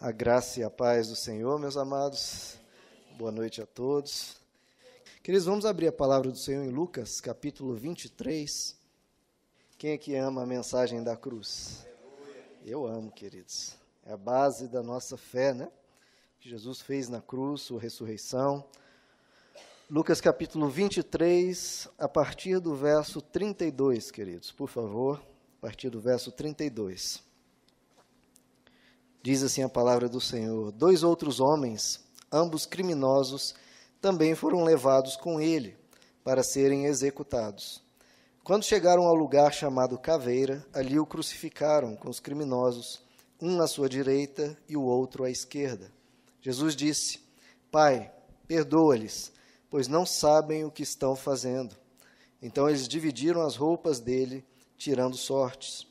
A graça e a paz do Senhor, meus amados. Boa noite a todos. Queridos, vamos abrir a palavra do Senhor em Lucas, capítulo 23. Quem é que ama a mensagem da cruz? Eu amo, queridos. É a base da nossa fé, né? Que Jesus fez na cruz, sua ressurreição. Lucas capítulo 23, a partir do verso 32, queridos, por favor, a partir do verso 32. Diz assim a palavra do Senhor: Dois outros homens, ambos criminosos, também foram levados com ele para serem executados. Quando chegaram ao lugar chamado Caveira, ali o crucificaram com os criminosos, um à sua direita e o outro à esquerda. Jesus disse: Pai, perdoa-lhes, pois não sabem o que estão fazendo. Então eles dividiram as roupas dele, tirando sortes.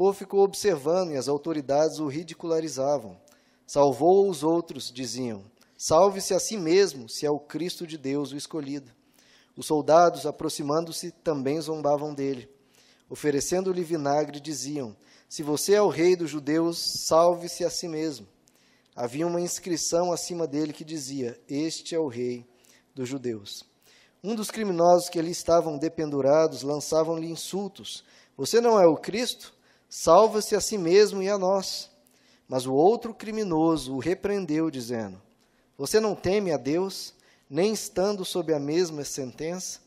Povo ficou observando e as autoridades o ridicularizavam. Salvou os outros, diziam. Salve-se a si mesmo, se é o Cristo de Deus o escolhido. Os soldados, aproximando-se, também zombavam dele. Oferecendo-lhe vinagre, diziam: Se você é o rei dos judeus, salve-se a si mesmo. Havia uma inscrição acima dele que dizia: Este é o rei dos judeus. Um dos criminosos que ali estavam dependurados lançavam-lhe insultos: Você não é o Cristo? Salva-se a si mesmo e a nós. Mas o outro criminoso o repreendeu, dizendo: Você não teme a Deus, nem estando sob a mesma sentença?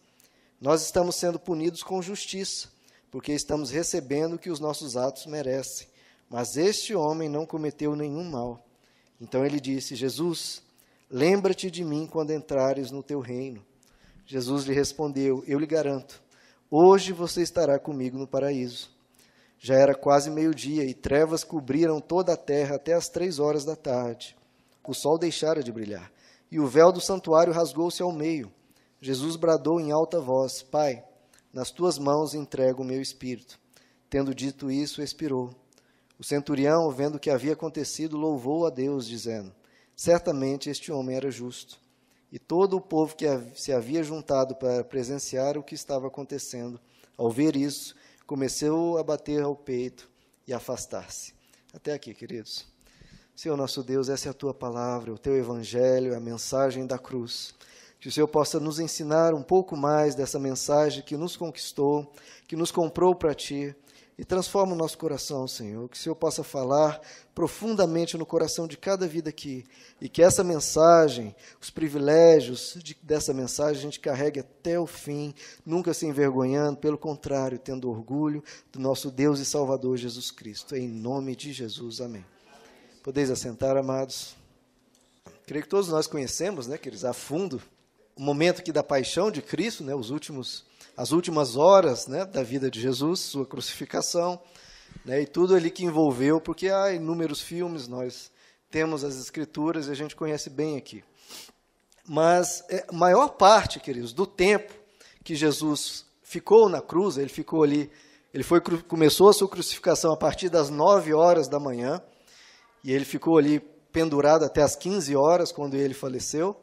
Nós estamos sendo punidos com justiça, porque estamos recebendo o que os nossos atos merecem. Mas este homem não cometeu nenhum mal. Então ele disse: Jesus, lembra-te de mim quando entrares no teu reino. Jesus lhe respondeu: Eu lhe garanto, hoje você estará comigo no paraíso. Já era quase meio-dia e trevas cobriram toda a terra até as três horas da tarde. O sol deixara de brilhar e o véu do santuário rasgou-se ao meio. Jesus bradou em alta voz: Pai, nas tuas mãos entrego o meu espírito. Tendo dito isso, expirou. O centurião, vendo o que havia acontecido, louvou a Deus, dizendo: Certamente este homem era justo. E todo o povo que se havia juntado para presenciar o que estava acontecendo, ao ver isso, começou a bater ao peito e afastar-se. Até aqui, queridos. Senhor nosso Deus, essa é a tua palavra, o teu evangelho, a mensagem da cruz. Que o Senhor possa nos ensinar um pouco mais dessa mensagem que nos conquistou, que nos comprou para ti, e transforma o nosso coração, Senhor. Que o Senhor possa falar profundamente no coração de cada vida aqui e que essa mensagem, os privilégios de, dessa mensagem, a gente carregue até o fim, nunca se envergonhando, pelo contrário, tendo orgulho do nosso Deus e Salvador Jesus Cristo. Em nome de Jesus, amém. Podeis assentar, amados. Creio que todos nós conhecemos, né, queridos, a fundo, o momento aqui da paixão de Cristo, né, os últimos as últimas horas né, da vida de Jesus, sua crucificação, né, e tudo ali que envolveu, porque há inúmeros filmes, nós temos as escrituras e a gente conhece bem aqui. Mas é, a maior parte, queridos, do tempo que Jesus ficou na cruz, ele ficou ali, ele foi, começou a sua crucificação a partir das 9 horas da manhã, e ele ficou ali pendurado até as 15 horas, quando ele faleceu.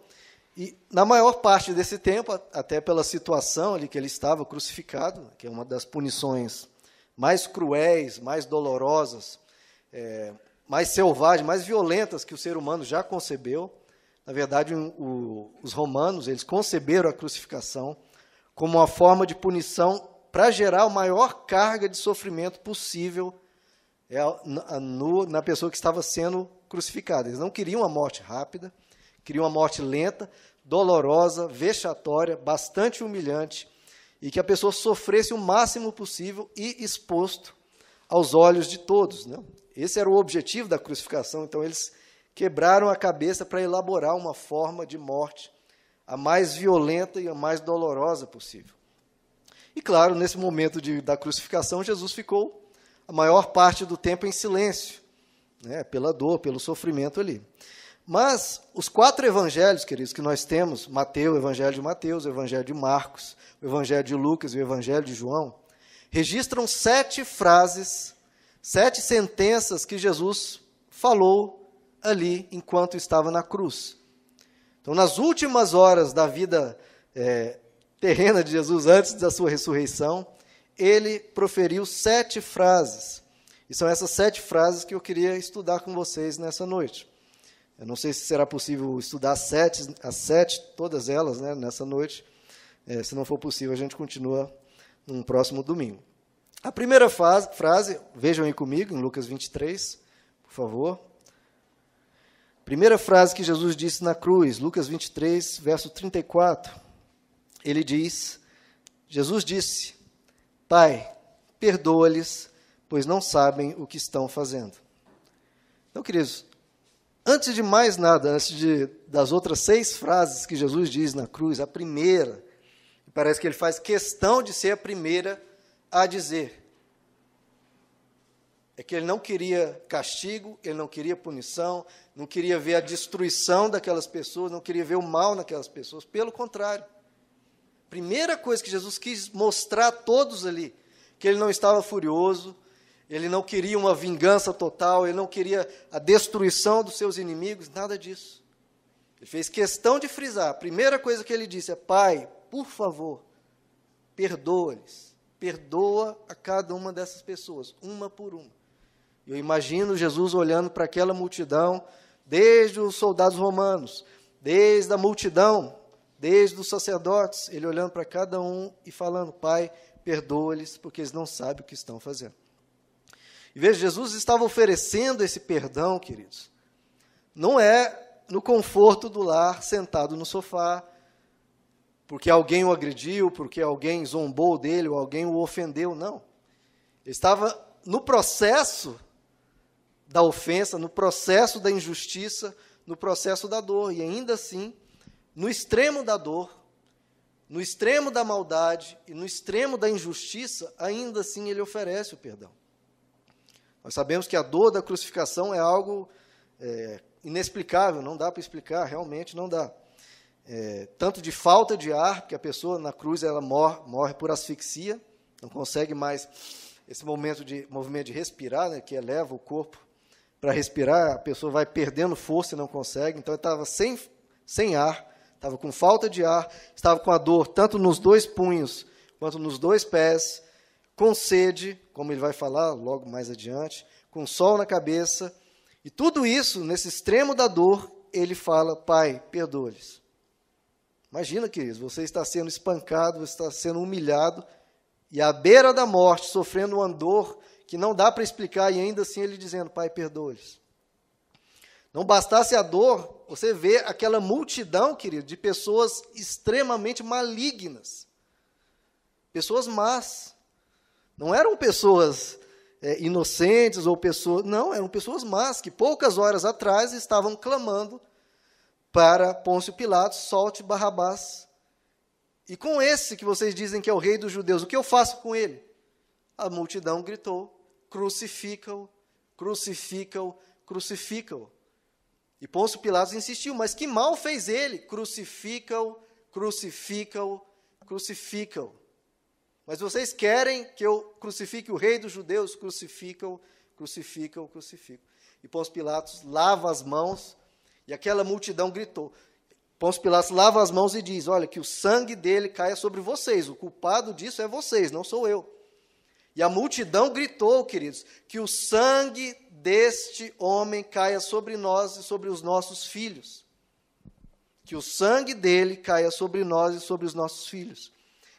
E na maior parte desse tempo, até pela situação ali que ele estava crucificado, que é uma das punições mais cruéis, mais dolorosas, é, mais selvagens, mais violentas que o ser humano já concebeu. Na verdade, o, os romanos eles conceberam a crucificação como uma forma de punição para gerar a maior carga de sofrimento possível é, na, pessoa que estava sendo crucificada. Eles não queriam a morte rápida, queria uma morte lenta, dolorosa, vexatória, bastante humilhante, e que a pessoa sofresse o máximo possível e exposto aos olhos de todos. Né? Esse era o objetivo da crucificação, então eles quebraram a cabeça para elaborar uma forma de morte a mais violenta e a mais dolorosa possível. E claro, nesse momento de, da crucificação, Jesus ficou a maior parte do tempo em silêncio, né, pela dor, pelo sofrimento ali. Mas os quatro evangelhos, queridos, que nós temos, Mateus, o evangelho de Mateus, o evangelho de Marcos, o evangelho de Lucas e o evangelho de João, registram sete frases, sete sentenças que Jesus falou ali enquanto estava na cruz. Então, nas últimas horas da vida é, terrena de Jesus, antes da sua ressurreição, ele proferiu sete frases. E são essas sete frases que eu queria estudar com vocês nessa noite. Eu não sei se será possível estudar as sete, as sete todas elas, né, nessa noite. É, se não for possível, a gente continua no próximo domingo. A primeira fase, frase, vejam aí comigo, em Lucas 23, por favor. Primeira frase que Jesus disse na cruz, Lucas 23, verso 34. Ele diz: Jesus disse: Pai, perdoa-lhes, pois não sabem o que estão fazendo. Então, queridos, antes de mais nada, antes de, das outras seis frases que Jesus diz na cruz, a primeira, parece que ele faz questão de ser a primeira a dizer é que ele não queria castigo, ele não queria punição, não queria ver a destruição daquelas pessoas, não queria ver o mal naquelas pessoas. Pelo contrário. Primeira coisa que Jesus quis mostrar a todos ali, que ele não estava furioso, ele não queria uma vingança total, ele não queria a destruição dos seus inimigos, nada disso. Ele fez questão de frisar. A primeira coisa que ele disse é: Pai, por favor, perdoa-lhes perdoa a cada uma dessas pessoas, uma por uma. Eu imagino Jesus olhando para aquela multidão, desde os soldados romanos, desde a multidão, desde os sacerdotes, ele olhando para cada um e falando: Pai, perdoa-lhes, porque eles não sabem o que estão fazendo. E veja, Jesus estava oferecendo esse perdão, queridos. Não é no conforto do lar, sentado no sofá, porque alguém o agrediu, porque alguém zombou dele, ou alguém o ofendeu, não. Ele estava no processo da ofensa, no processo da injustiça, no processo da dor, e ainda assim, no extremo da dor, no extremo da maldade e no extremo da injustiça, ainda assim ele oferece o perdão. Nós sabemos que a dor da crucificação é algo é, inexplicável, não dá para explicar, realmente não dá é, tanto de falta de ar, porque a pessoa na cruz ela morre, morre por asfixia, não consegue mais esse momento de movimento de respirar, né, que eleva o corpo para respirar, a pessoa vai perdendo força e não consegue. Então estava sem, sem ar, estava com falta de ar, estava com a dor tanto nos dois punhos quanto nos dois pés, com sede, como ele vai falar logo mais adiante, com sol na cabeça. E tudo isso, nesse extremo da dor, ele fala: Pai, perdoa-lhes Imagina, queridos, você está sendo espancado, você está sendo humilhado, e à beira da morte, sofrendo uma dor que não dá para explicar, e ainda assim ele dizendo: Pai, perdoa-lhes. Não bastasse a dor, você vê aquela multidão, querido, de pessoas extremamente malignas, pessoas más. Não eram pessoas é, inocentes ou pessoas. Não, eram pessoas más que poucas horas atrás estavam clamando para Pôncio Pilatos, solte Barrabás. E com esse que vocês dizem que é o rei dos judeus, o que eu faço com ele? A multidão gritou: crucifica-o, crucifica-o, crucifica-o. E Pôncio Pilatos insistiu: mas que mal fez ele? Crucifica-o, crucifica-o, crucifica-o. Mas vocês querem que eu crucifique o rei dos judeus? Crucifica-o, crucifica-o, crucifica-o. E Pôncio Pilatos lava as mãos e aquela multidão gritou. Pôncio Pilatos lava as mãos e diz: Olha, que o sangue dele caia sobre vocês. O culpado disso é vocês, não sou eu. E a multidão gritou, queridos, que o sangue deste homem caia sobre nós e sobre os nossos filhos. Que o sangue dele caia sobre nós e sobre os nossos filhos.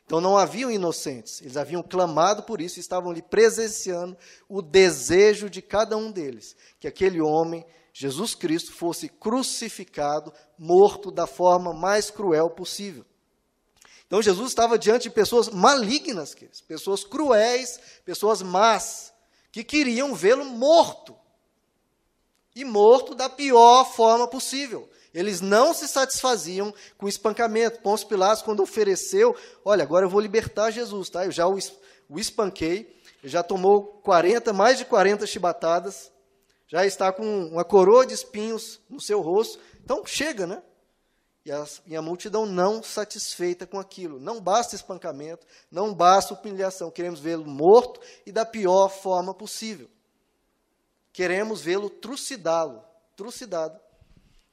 Então não haviam inocentes, eles haviam clamado por isso, estavam ali presenciando o desejo de cada um deles, que aquele homem Jesus Cristo fosse crucificado, morto da forma mais cruel possível. Então Jesus estava diante de pessoas malignas, pessoas cruéis, pessoas más, que queriam vê-lo morto. E morto da pior forma possível. Eles não se satisfaziam com o espancamento. Pôncio Pilatos, quando ofereceu, olha, agora eu vou libertar Jesus, tá? Eu já o, o espanquei, já tomou 40, mais de 40 chibatadas, já está com uma coroa de espinhos no seu rosto. Então, chega, né? E a, e a, multidão não satisfeita com aquilo. Não basta espancamento, não basta humilhação. Queremos vê-lo morto e da pior forma possível. Queremos vê-lo trucidá-lo, trucidado.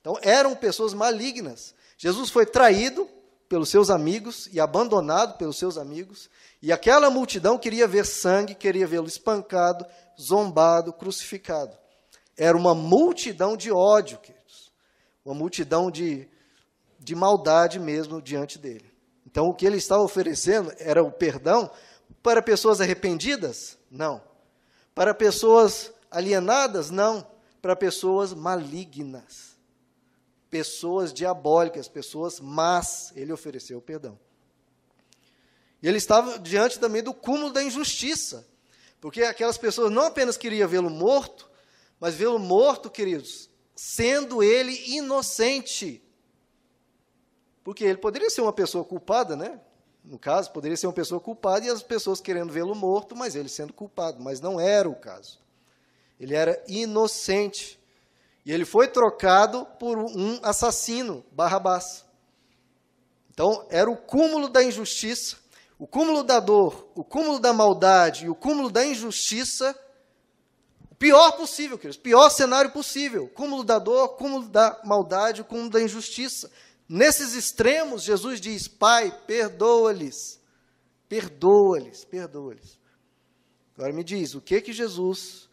Então, eram pessoas malignas. Jesus foi traído pelos seus amigos e abandonado pelos seus amigos. E aquela multidão queria ver sangue, queria vê-lo espancado, zombado, crucificado. Era uma multidão de ódio, queridos. Uma multidão de, de maldade mesmo diante dele. Então, o que ele estava oferecendo era o perdão para pessoas arrependidas? Não. Para pessoas alienadas? Não. Para pessoas malignas. Pessoas diabólicas, pessoas más. Ele ofereceu perdão. E ele estava diante também do cúmulo da injustiça. Porque aquelas pessoas não apenas queriam vê-lo morto, mas vê-lo morto, queridos, sendo ele inocente. Porque ele poderia ser uma pessoa culpada, né? No caso, poderia ser uma pessoa culpada e as pessoas querendo vê-lo morto, mas ele sendo culpado. Mas não era o caso. Ele era inocente. E ele foi trocado por um assassino, Barrabás. Então, era o cúmulo da injustiça o cúmulo da dor, o cúmulo da maldade e o cúmulo da injustiça, o pior possível, queridos, pior cenário possível. Cúmulo da dor, cúmulo da maldade, o cúmulo da injustiça. Nesses extremos, Jesus diz: Pai, perdoa-lhes, perdoa-lhes, perdoa-lhes. Agora me diz, o que que Jesus,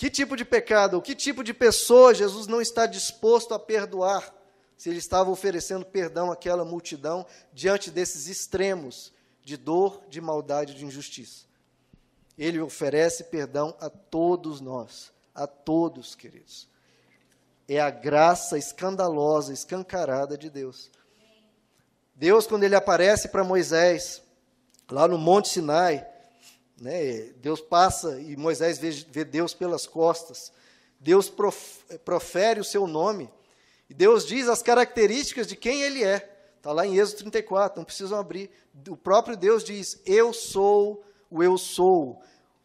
que tipo de pecado, que tipo de pessoa Jesus não está disposto a perdoar? se ele estava oferecendo perdão àquela multidão diante desses extremos de dor, de maldade, de injustiça. Ele oferece perdão a todos nós, a todos, queridos. É a graça escandalosa, escancarada de Deus. Deus, quando ele aparece para Moisés, lá no Monte Sinai, né, Deus passa e Moisés vê, vê Deus pelas costas. Deus profere o seu nome e Deus diz as características de quem Ele é. Está lá em Êxodo 34, não precisam abrir. O próprio Deus diz: Eu sou o Eu sou,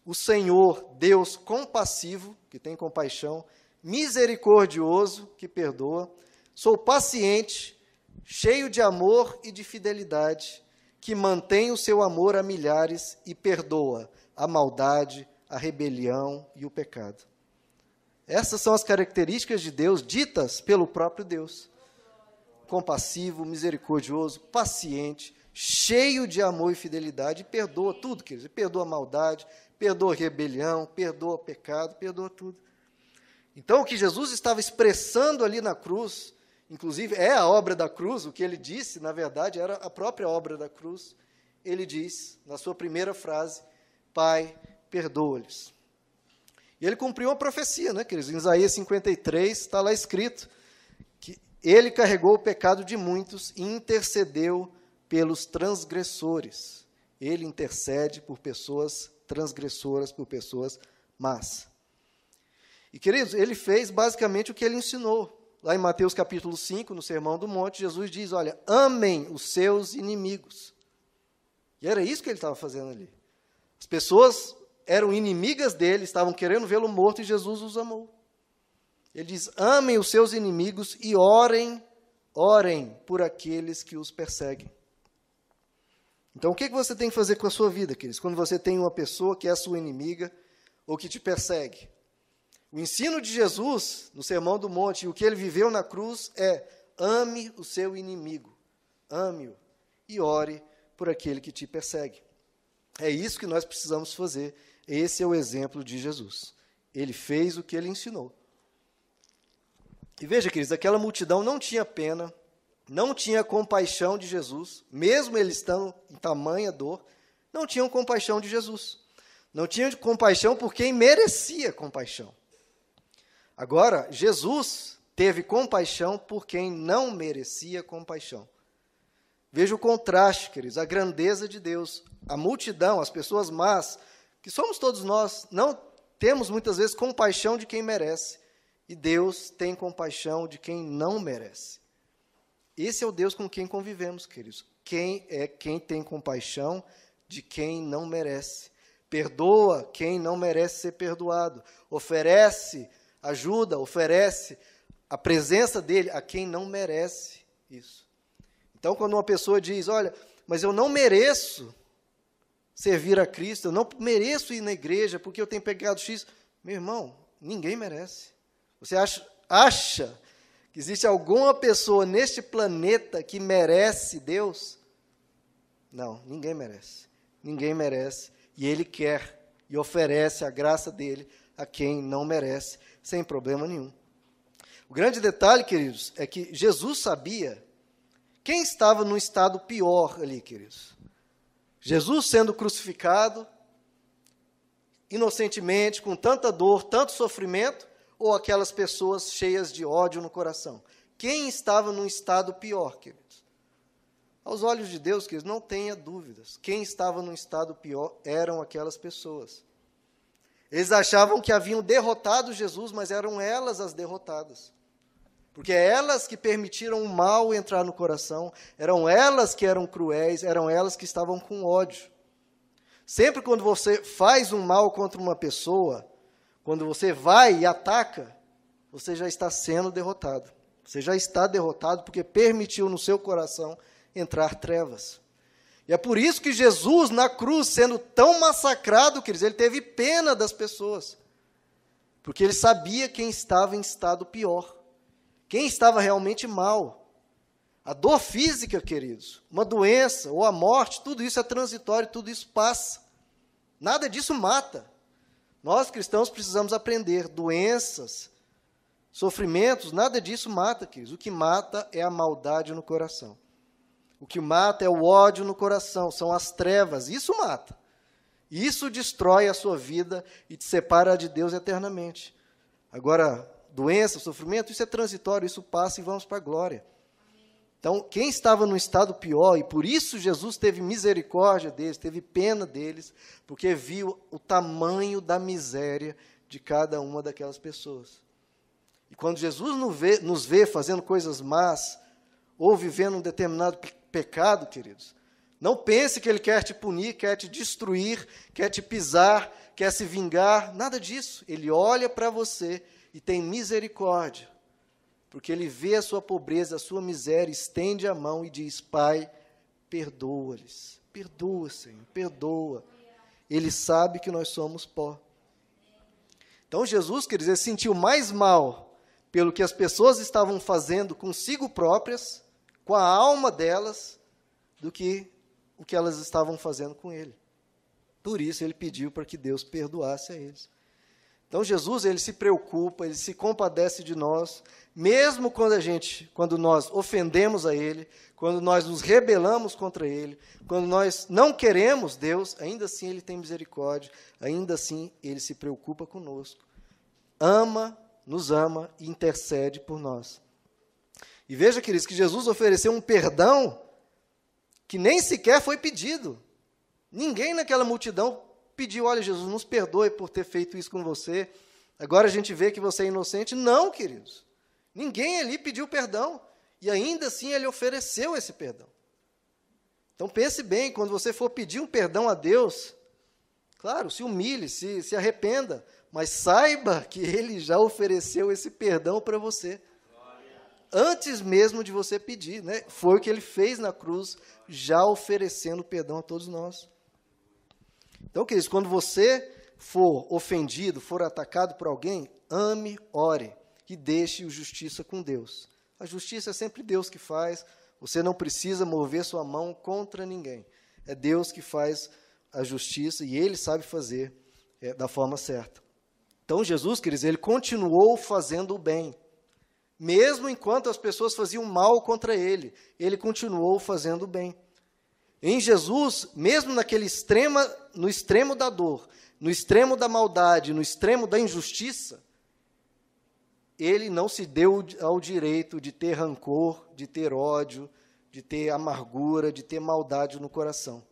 o Senhor, Deus compassivo, que tem compaixão, misericordioso, que perdoa, sou paciente, cheio de amor e de fidelidade, que mantém o seu amor a milhares e perdoa a maldade, a rebelião e o pecado. Essas são as características de Deus ditas pelo próprio Deus. Compassivo, misericordioso, paciente, cheio de amor e fidelidade, e perdoa tudo, quer dizer, perdoa a maldade, perdoa a rebelião, perdoa o pecado, perdoa tudo. Então, o que Jesus estava expressando ali na cruz, inclusive é a obra da cruz, o que ele disse, na verdade, era a própria obra da cruz. Ele diz, na sua primeira frase: Pai, perdoa-lhes e ele cumpriu uma profecia, né, queridos? Em Isaías 53 está lá escrito que ele carregou o pecado de muitos e intercedeu pelos transgressores. Ele intercede por pessoas transgressoras, por pessoas más. E, queridos, ele fez basicamente o que ele ensinou. Lá em Mateus capítulo 5, no Sermão do Monte, Jesus diz: Olha, amem os seus inimigos. E era isso que ele estava fazendo ali. As pessoas eram inimigas dele, estavam querendo vê-lo morto e Jesus os amou. Ele diz: amem os seus inimigos e orem, orem por aqueles que os perseguem. Então, o que você tem que fazer com a sua vida, queridos, quando você tem uma pessoa que é sua inimiga ou que te persegue? O ensino de Jesus no Sermão do Monte e o que ele viveu na cruz é: ame o seu inimigo, ame-o e ore por aquele que te persegue. É isso que nós precisamos fazer esse é o exemplo de Jesus. Ele fez o que ele ensinou. E veja, queridos, aquela multidão não tinha pena, não tinha compaixão de Jesus, mesmo eles estando em tamanha dor, não tinham compaixão de Jesus. Não tinham compaixão por quem merecia compaixão. Agora, Jesus teve compaixão por quem não merecia compaixão. Veja o contraste, queridos, a grandeza de Deus. A multidão, as pessoas más, que somos todos nós, não temos muitas vezes compaixão de quem merece, e Deus tem compaixão de quem não merece. Esse é o Deus com quem convivemos, queridos. Quem é quem tem compaixão de quem não merece. Perdoa quem não merece ser perdoado. Oferece ajuda, oferece a presença dele a quem não merece isso. Então, quando uma pessoa diz: Olha, mas eu não mereço servir a Cristo, eu não mereço ir na igreja porque eu tenho pecado X. Meu irmão, ninguém merece. Você acha, acha que existe alguma pessoa neste planeta que merece Deus? Não, ninguém merece. Ninguém merece. E Ele quer e oferece a graça dele a quem não merece, sem problema nenhum. O grande detalhe, queridos, é que Jesus sabia quem estava no estado pior ali, queridos. Jesus sendo crucificado, inocentemente, com tanta dor, tanto sofrimento, ou aquelas pessoas cheias de ódio no coração? Quem estava num estado pior, queridos? Aos olhos de Deus, queridos, não tenha dúvidas. Quem estava num estado pior eram aquelas pessoas. Eles achavam que haviam derrotado Jesus, mas eram elas as derrotadas. Porque é elas que permitiram o mal entrar no coração, eram elas que eram cruéis, eram elas que estavam com ódio. Sempre quando você faz um mal contra uma pessoa, quando você vai e ataca, você já está sendo derrotado. Você já está derrotado porque permitiu no seu coração entrar trevas. E é por isso que Jesus, na cruz, sendo tão massacrado, queridos, ele teve pena das pessoas. Porque ele sabia quem estava em estado pior. Quem estava realmente mal. A dor física, queridos, uma doença ou a morte, tudo isso é transitório, tudo isso passa. Nada disso mata. Nós cristãos precisamos aprender. Doenças, sofrimentos, nada disso mata, queridos. O que mata é a maldade no coração. O que mata é o ódio no coração, são as trevas. Isso mata. Isso destrói a sua vida e te separa de Deus eternamente. Agora, doença, sofrimento, isso é transitório, isso passa e vamos para a glória. Então, quem estava no estado pior, e por isso Jesus teve misericórdia deles, teve pena deles, porque viu o tamanho da miséria de cada uma daquelas pessoas. E quando Jesus nos vê, nos vê fazendo coisas más, ou vivendo um determinado pecado, queridos, não pense que ele quer te punir, quer te destruir, quer te pisar, quer se vingar, nada disso. Ele olha para você e tem misericórdia porque ele vê a sua pobreza, a sua miséria, estende a mão e diz: Pai, perdoa-lhes. Perdoa, Senhor, perdoa. Ele sabe que nós somos pó. Então Jesus, quer dizer, sentiu mais mal pelo que as pessoas estavam fazendo consigo próprias, com a alma delas, do que o que elas estavam fazendo com ele. Por isso ele pediu para que Deus perdoasse a eles. Então Jesus, ele se preocupa, ele se compadece de nós, mesmo quando a gente, quando nós ofendemos a ele, quando nós nos rebelamos contra ele, quando nós não queremos Deus, ainda assim ele tem misericórdia, ainda assim ele se preocupa conosco. Ama, nos ama e intercede por nós. E veja, queridos, que Jesus ofereceu um perdão que nem sequer foi pedido. Ninguém naquela multidão pediu: olha, Jesus, nos perdoe por ter feito isso com você. Agora a gente vê que você é inocente. Não, queridos. Ninguém ali pediu perdão. E ainda assim ele ofereceu esse perdão. Então pense bem, quando você for pedir um perdão a Deus, claro, se humilhe, se, se arrependa, mas saiba que ele já ofereceu esse perdão para você. Antes mesmo de você pedir, né? Foi o que ele fez na cruz, já oferecendo perdão a todos nós. Então, queridos, quando você for ofendido, for atacado por alguém, ame, ore e deixe o justiça com Deus. A justiça é sempre Deus que faz, você não precisa mover sua mão contra ninguém. É Deus que faz a justiça e ele sabe fazer é, da forma certa. Então, Jesus, queridos, ele continuou fazendo o bem. Mesmo enquanto as pessoas faziam mal contra ele, ele continuou fazendo bem. Em Jesus, mesmo naquele extrema, no extremo da dor, no extremo da maldade, no extremo da injustiça, ele não se deu ao direito de ter rancor, de ter ódio, de ter amargura, de ter maldade no coração.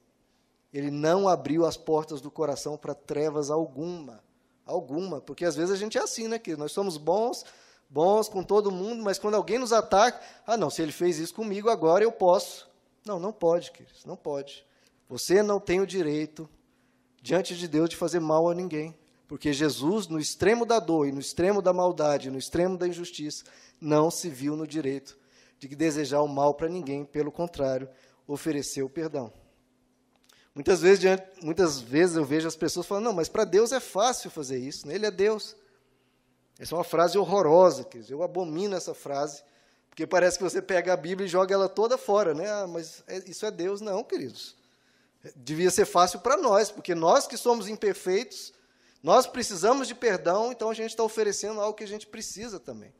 Ele não abriu as portas do coração para trevas alguma, alguma, porque às vezes a gente é assim, né, que nós somos bons, bons com todo mundo, mas quando alguém nos ataca, ah, não, se ele fez isso comigo, agora eu posso. Não, não pode, queridos, não pode. Você não tem o direito, diante de Deus, de fazer mal a ninguém. Porque Jesus, no extremo da dor e no extremo da maldade, no extremo da injustiça, não se viu no direito de desejar o mal para ninguém, pelo contrário, ofereceu perdão. Muitas vezes, muitas vezes eu vejo as pessoas falando, não, mas para Deus é fácil fazer isso, né? Ele é Deus. Essa é uma frase horrorosa, queridos. eu abomino essa frase, porque parece que você pega a Bíblia e joga ela toda fora, né? Ah, mas é, isso é Deus. Não, queridos. Devia ser fácil para nós, porque nós que somos imperfeitos, nós precisamos de perdão, então a gente está oferecendo algo que a gente precisa também.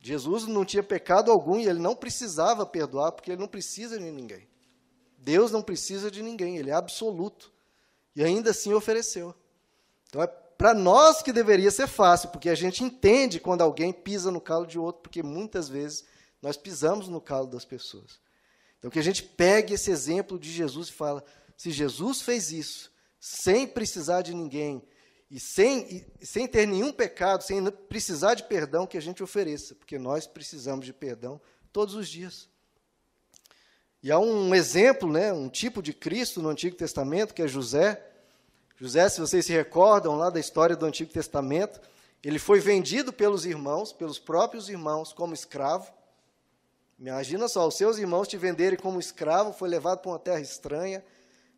Jesus não tinha pecado algum e ele não precisava perdoar, porque ele não precisa de ninguém. Deus não precisa de ninguém, ele é absoluto. E ainda assim ofereceu. Então é para nós que deveria ser fácil, porque a gente entende quando alguém pisa no calo de outro, porque muitas vezes nós pisamos no calo das pessoas. Então que a gente pegue esse exemplo de Jesus e fala: se Jesus fez isso sem precisar de ninguém, e sem, e sem ter nenhum pecado, sem precisar de perdão, que a gente ofereça, porque nós precisamos de perdão todos os dias. E há um exemplo, né, um tipo de Cristo no Antigo Testamento, que é José. José, se vocês se recordam lá da história do Antigo Testamento, ele foi vendido pelos irmãos, pelos próprios irmãos, como escravo. Imagina só, os seus irmãos te venderem como escravo, foi levado para uma terra estranha,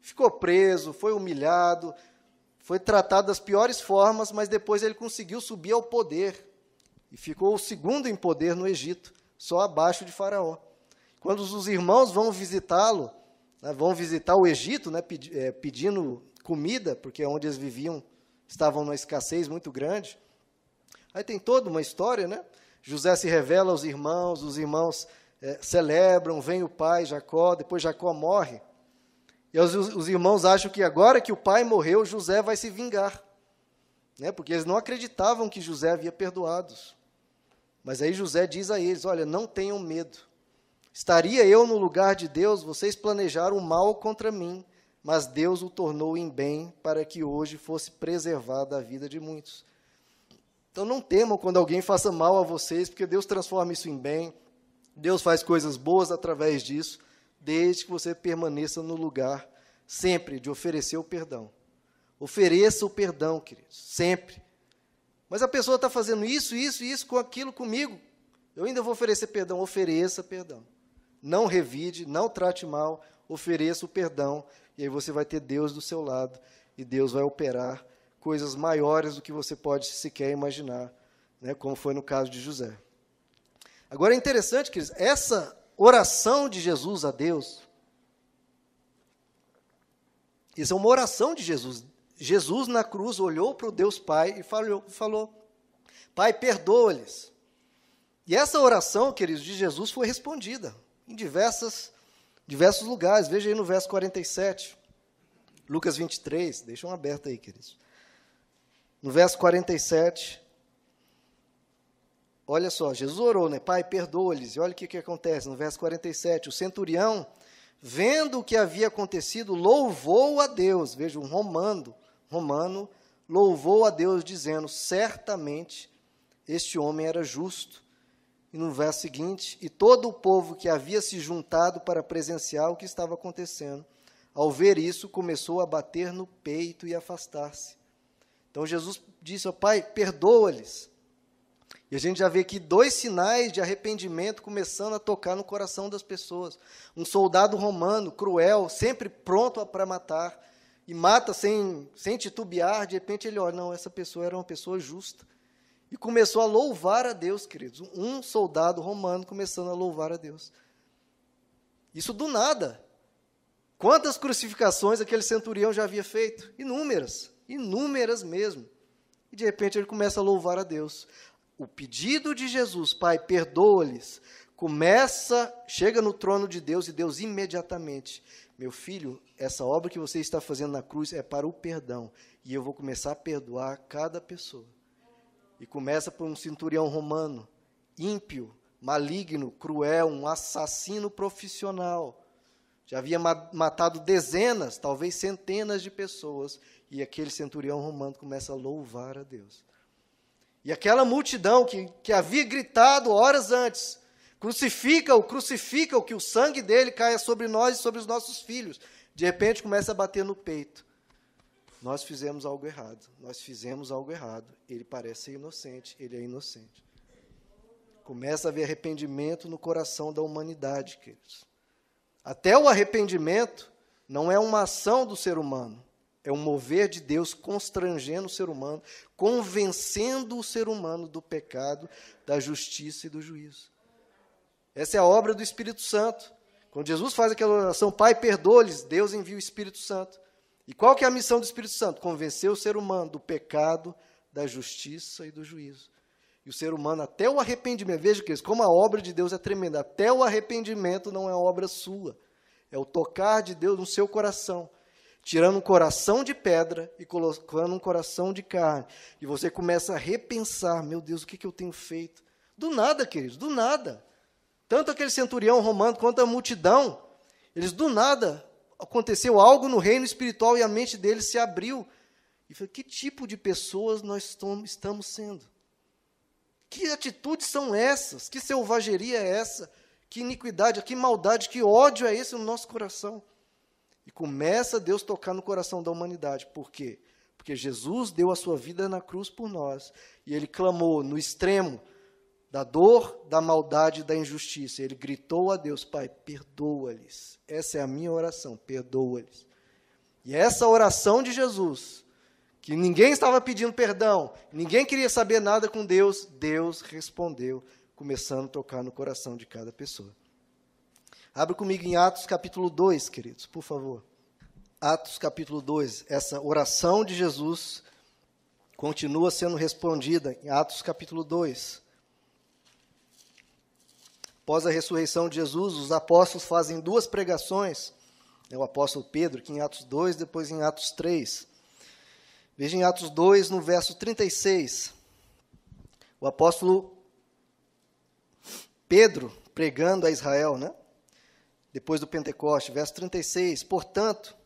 ficou preso, foi humilhado, foi tratado das piores formas, mas depois ele conseguiu subir ao poder e ficou o segundo em poder no Egito, só abaixo de Faraó. Quando os irmãos vão visitá-lo, né, vão visitar o Egito, né, é, pedindo comida, porque onde eles viviam estavam numa escassez muito grande. Aí tem toda uma história, né? José se revela aos irmãos, os irmãos é, celebram, vem o pai Jacó, depois Jacó morre. E os, os, irmãos acham que agora que o pai morreu, José vai se vingar. Né? Porque eles não acreditavam que José havia perdoados. Mas aí José diz a eles: Olha, não tenham medo. Estaria eu no lugar de Deus, vocês planejaram o mal contra mim, mas Deus o tornou em bem para que hoje fosse preservada a vida de muitos. Então não temam quando alguém faça mal a vocês, porque Deus transforma isso em bem. Deus faz coisas boas através disso desde que você permaneça no lugar sempre de oferecer o perdão. Ofereça o perdão, queridos, sempre. Mas a pessoa está fazendo isso, isso, isso com aquilo comigo. Eu ainda vou oferecer perdão. Ofereça perdão. Não revide, não trate mal, ofereça o perdão. E aí você vai ter Deus do seu lado. E Deus vai operar coisas maiores do que você pode sequer imaginar, né, como foi no caso de José. Agora é interessante, queridos, essa oração de Jesus a Deus. Isso é uma oração de Jesus. Jesus na cruz olhou para o Deus Pai e falou, falou Pai, perdoa-lhes. E essa oração, queridos, de Jesus foi respondida em diversas, diversos lugares. Veja aí no verso 47, Lucas 23, deixam aberto aí, queridos. No verso 47, Olha só, Jesus orou, né? Pai, perdoa-lhes. E olha o que, que acontece no verso 47. O centurião, vendo o que havia acontecido, louvou a Deus. Veja, um romano, romano louvou a Deus, dizendo: Certamente este homem era justo. E no verso seguinte, e todo o povo que havia se juntado para presenciar o que estava acontecendo, ao ver isso, começou a bater no peito e afastar-se. Então Jesus disse ao Pai: Perdoa-lhes e a gente já vê aqui dois sinais de arrependimento começando a tocar no coração das pessoas. Um soldado romano, cruel, sempre pronto para matar, e mata sem, sem titubear, de repente ele olha, não, essa pessoa era uma pessoa justa. E começou a louvar a Deus, queridos. Um soldado romano começando a louvar a Deus. Isso do nada. Quantas crucificações aquele centurião já havia feito? Inúmeras, inúmeras mesmo. E de repente ele começa a louvar a Deus o pedido de Jesus, Pai, perdoa-lhes, começa, chega no trono de Deus e Deus imediatamente, meu filho, essa obra que você está fazendo na cruz é para o perdão, e eu vou começar a perdoar cada pessoa. E começa por um centurião romano, ímpio, maligno, cruel, um assassino profissional. Já havia matado dezenas, talvez centenas de pessoas, e aquele centurião romano começa a louvar a Deus. E aquela multidão que, que havia gritado horas antes: crucifica-o, crucifica-o, que o sangue dele caia sobre nós e sobre os nossos filhos. De repente começa a bater no peito. Nós fizemos algo errado, nós fizemos algo errado. Ele parece ser inocente, ele é inocente. Começa a haver arrependimento no coração da humanidade, queridos. Até o arrependimento não é uma ação do ser humano, é um mover de Deus constrangendo o ser humano, convencendo o ser humano do pecado, da justiça e do juízo. Essa é a obra do Espírito Santo, Quando Jesus faz aquela oração, Pai, perdoa-lhes, Deus envia o Espírito Santo. E qual que é a missão do Espírito Santo? Convencer o ser humano do pecado, da justiça e do juízo. E o ser humano, até o arrependimento, veja que como a obra de Deus é tremenda, até o arrependimento não é obra sua, é o tocar de Deus no seu coração, tirando um coração de pedra e colocando um coração de carne. E você começa a repensar: meu Deus, o que, que eu tenho feito? Do nada, queridos, do nada. Tanto aquele centurião romano quanto a multidão, eles do nada aconteceu algo no reino espiritual e a mente deles se abriu. E falou: que tipo de pessoas nós estamos sendo? Que atitudes são essas? Que selvageria é essa? Que iniquidade, que maldade, que ódio é esse no nosso coração? E começa Deus tocar no coração da humanidade. Por quê? Porque Jesus deu a sua vida na cruz por nós. E ele clamou no extremo da dor, da maldade e da injustiça. Ele gritou a Deus: Pai, perdoa-lhes. Essa é a minha oração, perdoa-lhes. E essa oração de Jesus que ninguém estava pedindo perdão, ninguém queria saber nada com Deus, Deus respondeu, começando a tocar no coração de cada pessoa. Abre comigo em Atos capítulo 2, queridos, por favor. Atos capítulo 2, essa oração de Jesus continua sendo respondida em Atos capítulo 2. Após a ressurreição de Jesus, os apóstolos fazem duas pregações. É o apóstolo Pedro, que em Atos 2, depois em Atos 3. Veja em Atos 2, no verso 36. O apóstolo Pedro pregando a Israel, né? Depois do Pentecoste, verso 36. Portanto,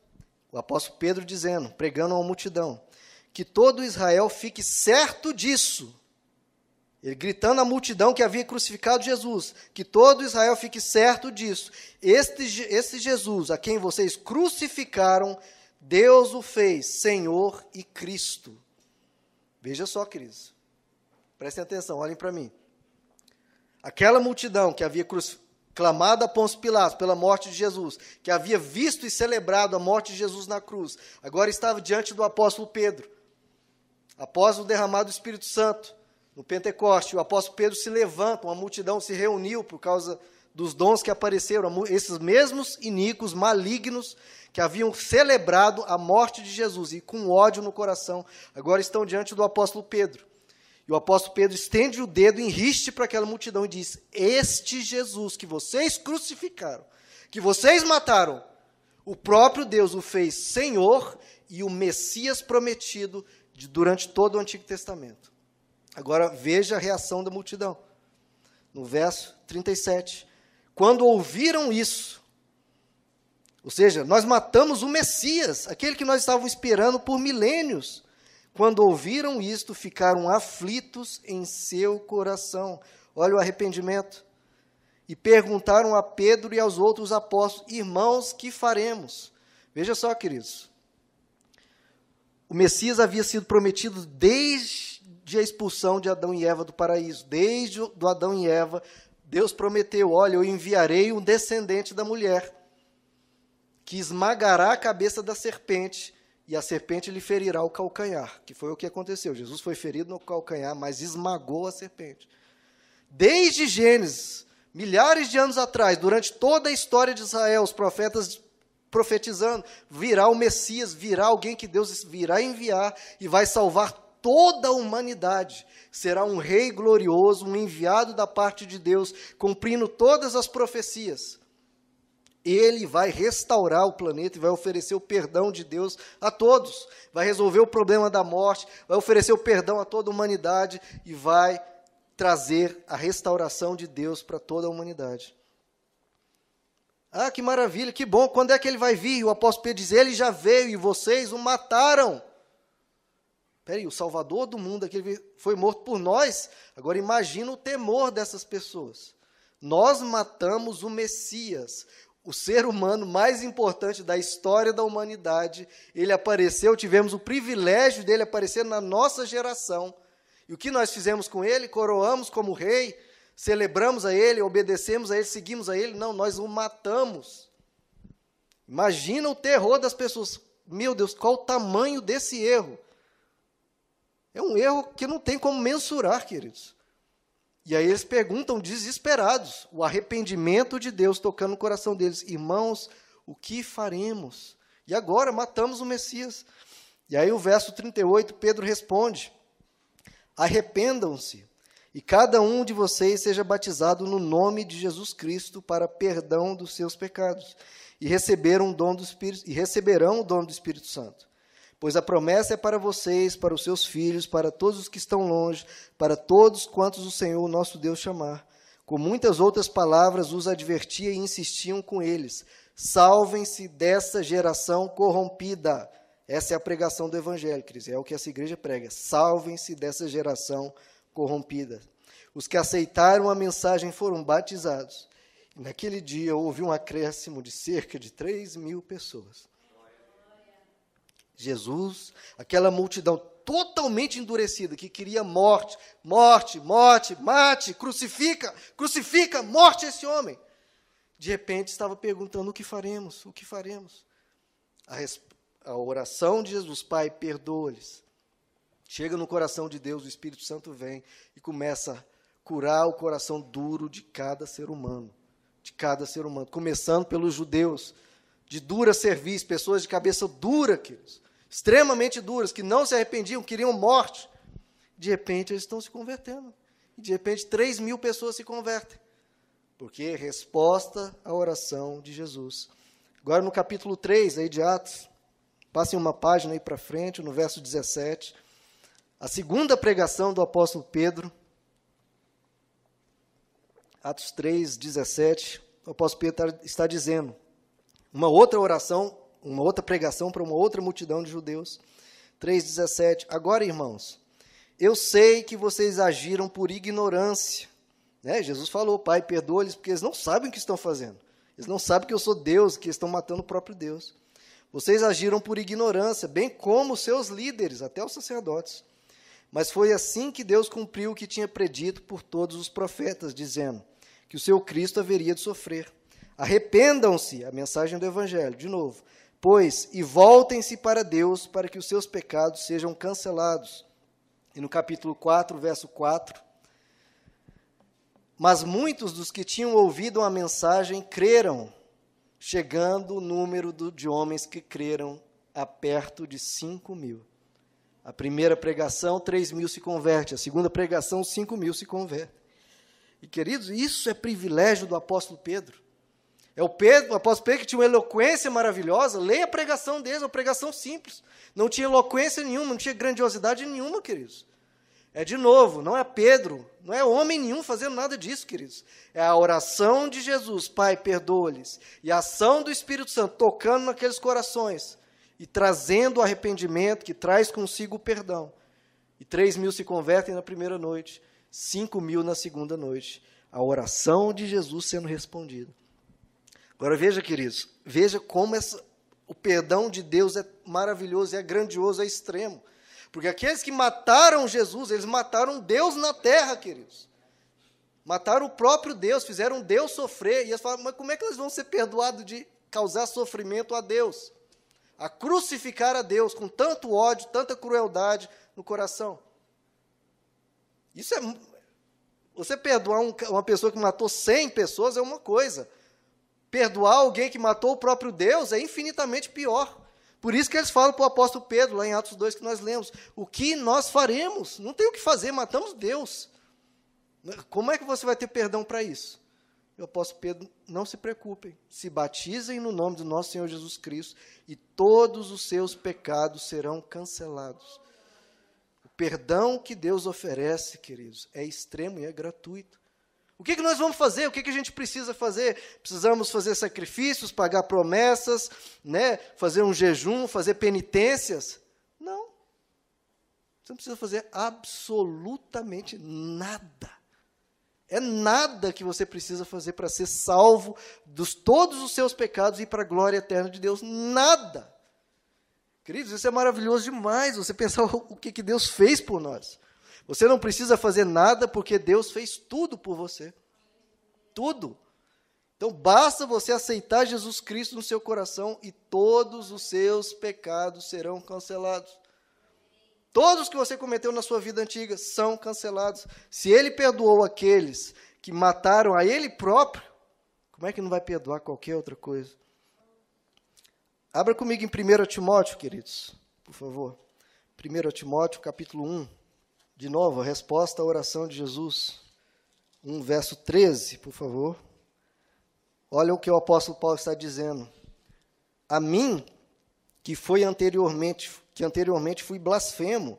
o apóstolo Pedro dizendo, pregando uma multidão, que todo Israel fique certo disso. Ele gritando à multidão que havia crucificado Jesus, que todo Israel fique certo disso. Este, este Jesus, a quem vocês crucificaram, Deus o fez Senhor e Cristo. Veja só, Cris. Prestem atenção, olhem para mim. Aquela multidão que havia clamado a Pôncio Pilatos pela morte de Jesus, que havia visto e celebrado a morte de Jesus na cruz, agora estava diante do apóstolo Pedro. Após o derramado do Espírito Santo, no Pentecoste, o apóstolo Pedro se levanta, uma multidão se reuniu por causa dos dons que apareceram, esses mesmos iníquos, malignos, que haviam celebrado a morte de Jesus e com ódio no coração, agora estão diante do apóstolo Pedro. E o apóstolo Pedro estende o dedo em riste para aquela multidão e diz: Este Jesus que vocês crucificaram, que vocês mataram, o próprio Deus o fez Senhor e o Messias prometido de, durante todo o Antigo Testamento. Agora veja a reação da multidão. No verso 37. Quando ouviram isso, ou seja, nós matamos o Messias, aquele que nós estávamos esperando por milênios. Quando ouviram isto, ficaram aflitos em seu coração. Olha o arrependimento. E perguntaram a Pedro e aos outros apóstolos: Irmãos, que faremos? Veja só, queridos. O Messias havia sido prometido desde a expulsão de Adão e Eva do paraíso. Desde do Adão e Eva, Deus prometeu: Olha, eu enviarei um descendente da mulher que esmagará a cabeça da serpente e a serpente lhe ferirá o calcanhar, que foi o que aconteceu. Jesus foi ferido no calcanhar, mas esmagou a serpente. Desde Gênesis, milhares de anos atrás, durante toda a história de Israel, os profetas profetizando, virá o Messias, virá alguém que Deus virá enviar e vai salvar toda a humanidade. Será um rei glorioso, um enviado da parte de Deus, cumprindo todas as profecias ele vai restaurar o planeta e vai oferecer o perdão de Deus a todos. Vai resolver o problema da morte, vai oferecer o perdão a toda a humanidade e vai trazer a restauração de Deus para toda a humanidade. Ah, que maravilha, que bom. Quando é que ele vai vir? O apóstolo Pedro diz: Ele já veio e vocês o mataram. Peraí, o Salvador do mundo aquele foi morto por nós. Agora imagina o temor dessas pessoas. Nós matamos o Messias, o ser humano mais importante da história da humanidade, ele apareceu, tivemos o privilégio dele aparecer na nossa geração. E o que nós fizemos com ele? Coroamos como rei, celebramos a ele, obedecemos a ele, seguimos a ele? Não, nós o matamos. Imagina o terror das pessoas. Meu Deus, qual o tamanho desse erro? É um erro que não tem como mensurar, queridos. E aí eles perguntam desesperados, o arrependimento de Deus tocando no coração deles: Irmãos, o que faremos? E agora matamos o Messias. E aí o verso 38, Pedro responde: Arrependam-se e cada um de vocês seja batizado no nome de Jesus Cristo para perdão dos seus pecados, e receberão o dom do Espírito e receberão o dom do Espírito Santo. Pois a promessa é para vocês, para os seus filhos, para todos os que estão longe, para todos quantos o Senhor nosso Deus chamar. Com muitas outras palavras os advertia e insistiam com eles: salvem-se dessa geração corrompida. Essa é a pregação do Evangelho, Cris, é o que essa igreja prega. Salvem-se dessa geração corrompida. Os que aceitaram a mensagem foram batizados. Naquele dia houve um acréscimo de cerca de 3 mil pessoas. Jesus, aquela multidão totalmente endurecida que queria morte, morte, morte, mate, crucifica, crucifica, morte esse homem. De repente estava perguntando o que faremos, o que faremos. A, a oração de Jesus, Pai, perdoa-lhes. Chega no coração de Deus, o Espírito Santo vem e começa a curar o coração duro de cada ser humano, de cada ser humano, começando pelos judeus, de dura serviço, pessoas de cabeça dura, queridos, extremamente duras, que não se arrependiam, queriam morte. De repente eles estão se convertendo. E de repente 3 mil pessoas se convertem. Porque resposta à oração de Jesus. Agora no capítulo 3 aí de Atos, Passem uma página aí para frente, no verso 17. A segunda pregação do apóstolo Pedro. Atos 3, 17. O apóstolo Pedro está dizendo uma outra oração, uma outra pregação para uma outra multidão de judeus. 3,17. Agora, irmãos, eu sei que vocês agiram por ignorância. Né? Jesus falou, Pai, perdoa-lhes, porque eles não sabem o que estão fazendo. Eles não sabem que eu sou Deus, que estão matando o próprio Deus. Vocês agiram por ignorância, bem como seus líderes, até os sacerdotes. Mas foi assim que Deus cumpriu o que tinha predito por todos os profetas, dizendo que o seu Cristo haveria de sofrer. Arrependam-se, a mensagem do Evangelho, de novo, pois, e voltem-se para Deus, para que os seus pecados sejam cancelados. E no capítulo 4, verso 4. Mas muitos dos que tinham ouvido a mensagem creram chegando o número de homens que creram a perto de 5 mil. A primeira pregação, 3 mil se converte. A segunda pregação, 5 mil se converte. E, queridos, isso é privilégio do apóstolo Pedro. É o, Pedro, o apóstolo Pedro que tinha uma eloquência maravilhosa. Leia a pregação dele, uma pregação simples. Não tinha eloquência nenhuma, não tinha grandiosidade nenhuma, queridos. É de novo, não é Pedro, não é homem nenhum fazendo nada disso, queridos. É a oração de Jesus, Pai, perdoa-lhes, e a ação do Espírito Santo tocando naqueles corações e trazendo o arrependimento que traz consigo o perdão. E três mil se convertem na primeira noite, cinco mil na segunda noite. A oração de Jesus sendo respondida. Agora veja, queridos, veja como essa, o perdão de Deus é maravilhoso, é grandioso, é extremo. Porque aqueles que mataram Jesus, eles mataram Deus na terra, queridos. Mataram o próprio Deus, fizeram Deus sofrer. E eles falaram, mas como é que eles vão ser perdoados de causar sofrimento a Deus? A crucificar a Deus com tanto ódio, tanta crueldade no coração. Isso é. Você perdoar um, uma pessoa que matou 100 pessoas é uma coisa. Perdoar alguém que matou o próprio Deus é infinitamente pior. Por isso que eles falam para o apóstolo Pedro, lá em Atos 2, que nós lemos: o que nós faremos? Não tem o que fazer, matamos Deus. Como é que você vai ter perdão para isso? E o apóstolo Pedro, não se preocupem, se batizem no nome do nosso Senhor Jesus Cristo e todos os seus pecados serão cancelados. O perdão que Deus oferece, queridos, é extremo e é gratuito. O que, que nós vamos fazer? O que, que a gente precisa fazer? Precisamos fazer sacrifícios, pagar promessas, né? fazer um jejum, fazer penitências? Não. Você não precisa fazer absolutamente nada. É nada que você precisa fazer para ser salvo dos todos os seus pecados e para a glória eterna de Deus. Nada. Queridos, isso é maravilhoso demais. Você pensar o que, que Deus fez por nós. Você não precisa fazer nada porque Deus fez tudo por você. Tudo. Então basta você aceitar Jesus Cristo no seu coração e todos os seus pecados serão cancelados. Todos que você cometeu na sua vida antiga são cancelados. Se ele perdoou aqueles que mataram a ele próprio, como é que não vai perdoar qualquer outra coisa? Abra comigo em 1 Timóteo, queridos, por favor. 1 Timóteo, capítulo 1. De novo, a resposta à oração de Jesus. 1, verso 13, por favor. Olha o que o apóstolo Paulo está dizendo. A mim, que foi anteriormente, que anteriormente fui blasfemo.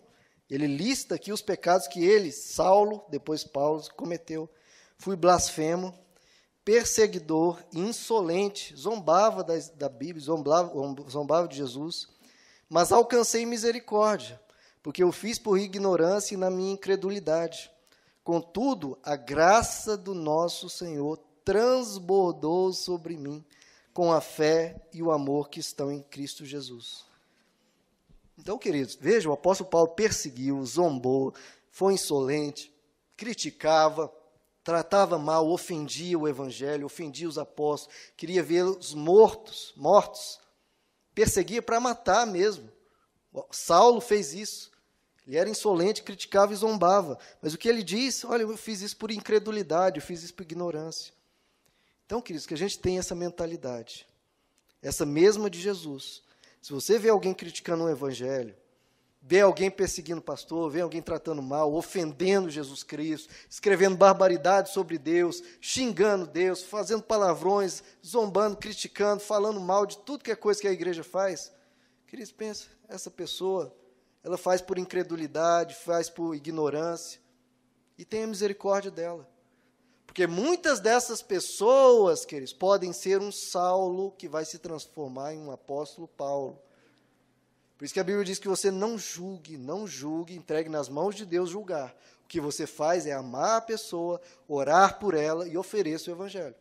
Ele lista aqui os pecados que ele, Saulo, depois Paulo, cometeu. Fui blasfemo, perseguidor, insolente, zombava da, da Bíblia, zombava, zombava de Jesus, mas alcancei misericórdia, porque eu fiz por ignorância e na minha incredulidade. Contudo, a graça do nosso Senhor transbordou sobre mim com a fé e o amor que estão em Cristo Jesus. Então, queridos, veja, o apóstolo Paulo perseguiu, zombou, foi insolente, criticava, tratava mal, ofendia o evangelho, ofendia os apóstolos, queria vê-los mortos, mortos. Perseguia para matar mesmo. Saulo fez isso. Ele era insolente, criticava e zombava. Mas o que ele diz? Olha, eu fiz isso por incredulidade, eu fiz isso por ignorância. Então, queridos, que a gente tenha essa mentalidade, essa mesma de Jesus. Se você vê alguém criticando o evangelho, vê alguém perseguindo o pastor, vê alguém tratando mal, ofendendo Jesus Cristo, escrevendo barbaridades sobre Deus, xingando Deus, fazendo palavrões, zombando, criticando, falando mal de tudo que é coisa que a igreja faz. Queridos, pensa, essa pessoa, ela faz por incredulidade, faz por ignorância, e tenha misericórdia dela. Porque muitas dessas pessoas, queridos, podem ser um Saulo que vai se transformar em um apóstolo Paulo. Por isso que a Bíblia diz que você não julgue, não julgue, entregue nas mãos de Deus julgar. O que você faz é amar a pessoa, orar por ela e oferecer o Evangelho.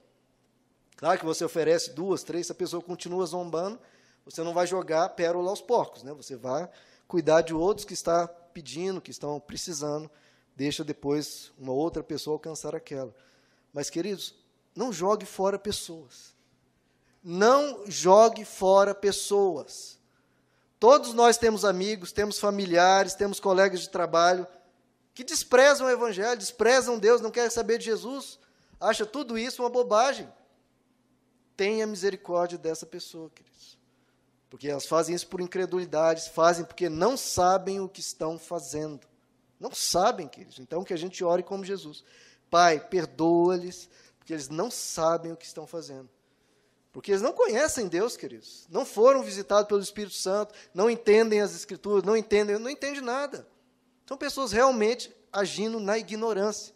Claro que você oferece duas, três, se a pessoa continua zombando, você não vai jogar pérola aos porcos, né? Você vai cuidar de outros que está pedindo, que estão precisando, deixa depois uma outra pessoa alcançar aquela. Mas, queridos, não jogue fora pessoas. Não jogue fora pessoas. Todos nós temos amigos, temos familiares, temos colegas de trabalho que desprezam o Evangelho, desprezam Deus, não querem saber de Jesus, acha tudo isso uma bobagem. Tenha misericórdia dessa pessoa, queridos. Porque elas fazem isso por incredulidade, fazem porque não sabem o que estão fazendo. Não sabem, queridos. Então que a gente ore como Jesus. Pai, perdoa-lhes, porque eles não sabem o que estão fazendo. Porque eles não conhecem Deus, queridos. Não foram visitados pelo Espírito Santo, não entendem as Escrituras, não entendem, não entendem nada. São pessoas realmente agindo na ignorância.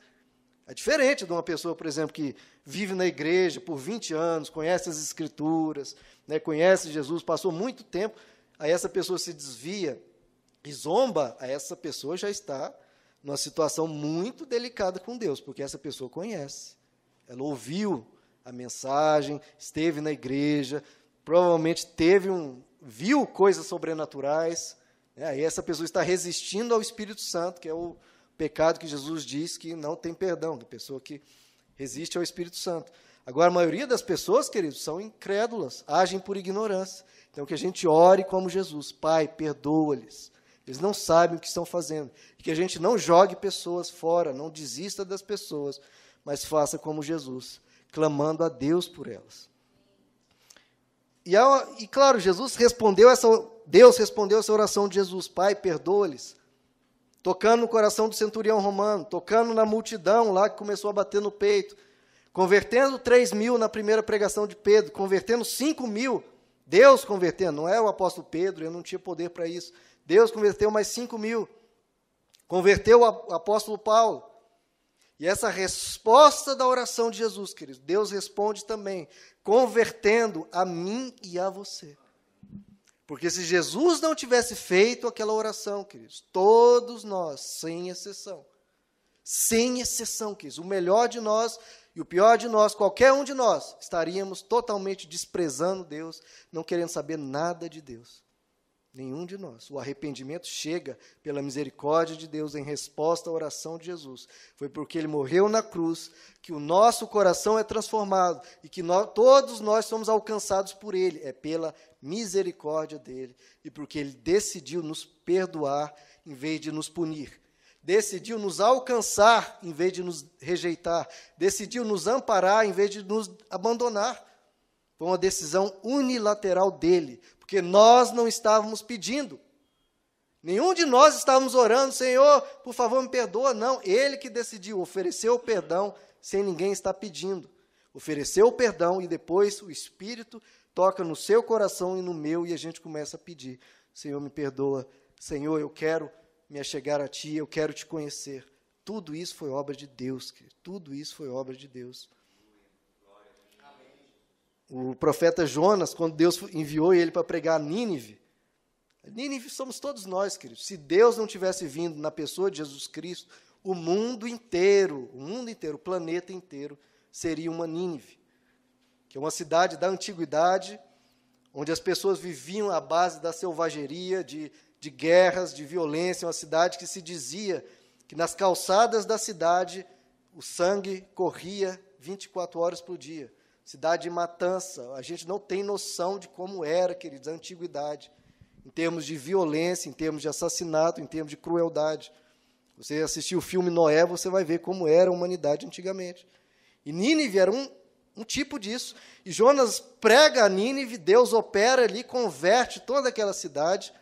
É diferente de uma pessoa, por exemplo, que vive na igreja por 20 anos, conhece as Escrituras, né, conhece Jesus, passou muito tempo, aí essa pessoa se desvia e zomba, aí essa pessoa já está numa situação muito delicada com Deus, porque essa pessoa conhece. Ela ouviu a mensagem, esteve na igreja, provavelmente teve um, viu coisas sobrenaturais. Né? Aí essa pessoa está resistindo ao Espírito Santo, que é o pecado que Jesus diz que não tem perdão, da pessoa que resiste ao Espírito Santo. Agora, a maioria das pessoas, queridos, são incrédulas, agem por ignorância. Então, que a gente ore como Jesus. Pai, perdoa-lhes. Eles não sabem o que estão fazendo. E que a gente não jogue pessoas fora, não desista das pessoas, mas faça como Jesus clamando a Deus por elas. E, e claro, Jesus respondeu essa, Deus respondeu essa oração de Jesus, Pai, perdoa-lhes. Tocando no coração do centurião romano, tocando na multidão lá que começou a bater no peito, convertendo 3 mil na primeira pregação de Pedro, convertendo 5 mil, Deus convertendo, não é o apóstolo Pedro, eu não tinha poder para isso. Deus converteu mais 5 mil, converteu o apóstolo Paulo, e essa resposta da oração de Jesus, queridos, Deus responde também, convertendo a mim e a você. Porque se Jesus não tivesse feito aquela oração, queridos, todos nós, sem exceção, sem exceção, queridos, o melhor de nós e o pior de nós, qualquer um de nós, estaríamos totalmente desprezando Deus, não querendo saber nada de Deus. Nenhum de nós. O arrependimento chega pela misericórdia de Deus em resposta à oração de Jesus. Foi porque ele morreu na cruz que o nosso coração é transformado e que nós, todos nós somos alcançados por ele. É pela misericórdia dele e porque ele decidiu nos perdoar em vez de nos punir. Decidiu nos alcançar em vez de nos rejeitar. Decidiu nos amparar em vez de nos abandonar. Foi uma decisão unilateral dele, porque nós não estávamos pedindo. Nenhum de nós estávamos orando, Senhor, por favor, me perdoa. Não, ele que decidiu, ofereceu o perdão sem ninguém estar pedindo. Ofereceu o perdão e depois o Espírito toca no seu coração e no meu e a gente começa a pedir: Senhor, me perdoa. Senhor, eu quero me achegar a Ti, eu quero te conhecer. Tudo isso foi obra de Deus, querido. tudo isso foi obra de Deus. O profeta Jonas, quando Deus enviou ele para pregar Nínive, Nínive somos todos nós, queridos. Se Deus não tivesse vindo na pessoa de Jesus Cristo, o mundo inteiro, o mundo inteiro, o planeta inteiro, seria uma Nínive, que é uma cidade da antiguidade, onde as pessoas viviam à base da selvageria, de, de guerras, de violência, uma cidade que se dizia que nas calçadas da cidade o sangue corria 24 horas por dia. Cidade de matança, a gente não tem noção de como era, queridos, a antiguidade em termos de violência, em termos de assassinato, em termos de crueldade. Você assistir o filme Noé, você vai ver como era a humanidade antigamente. E Nínive era um, um tipo disso. E Jonas prega a Nínive, Deus opera ali, converte toda aquela cidade.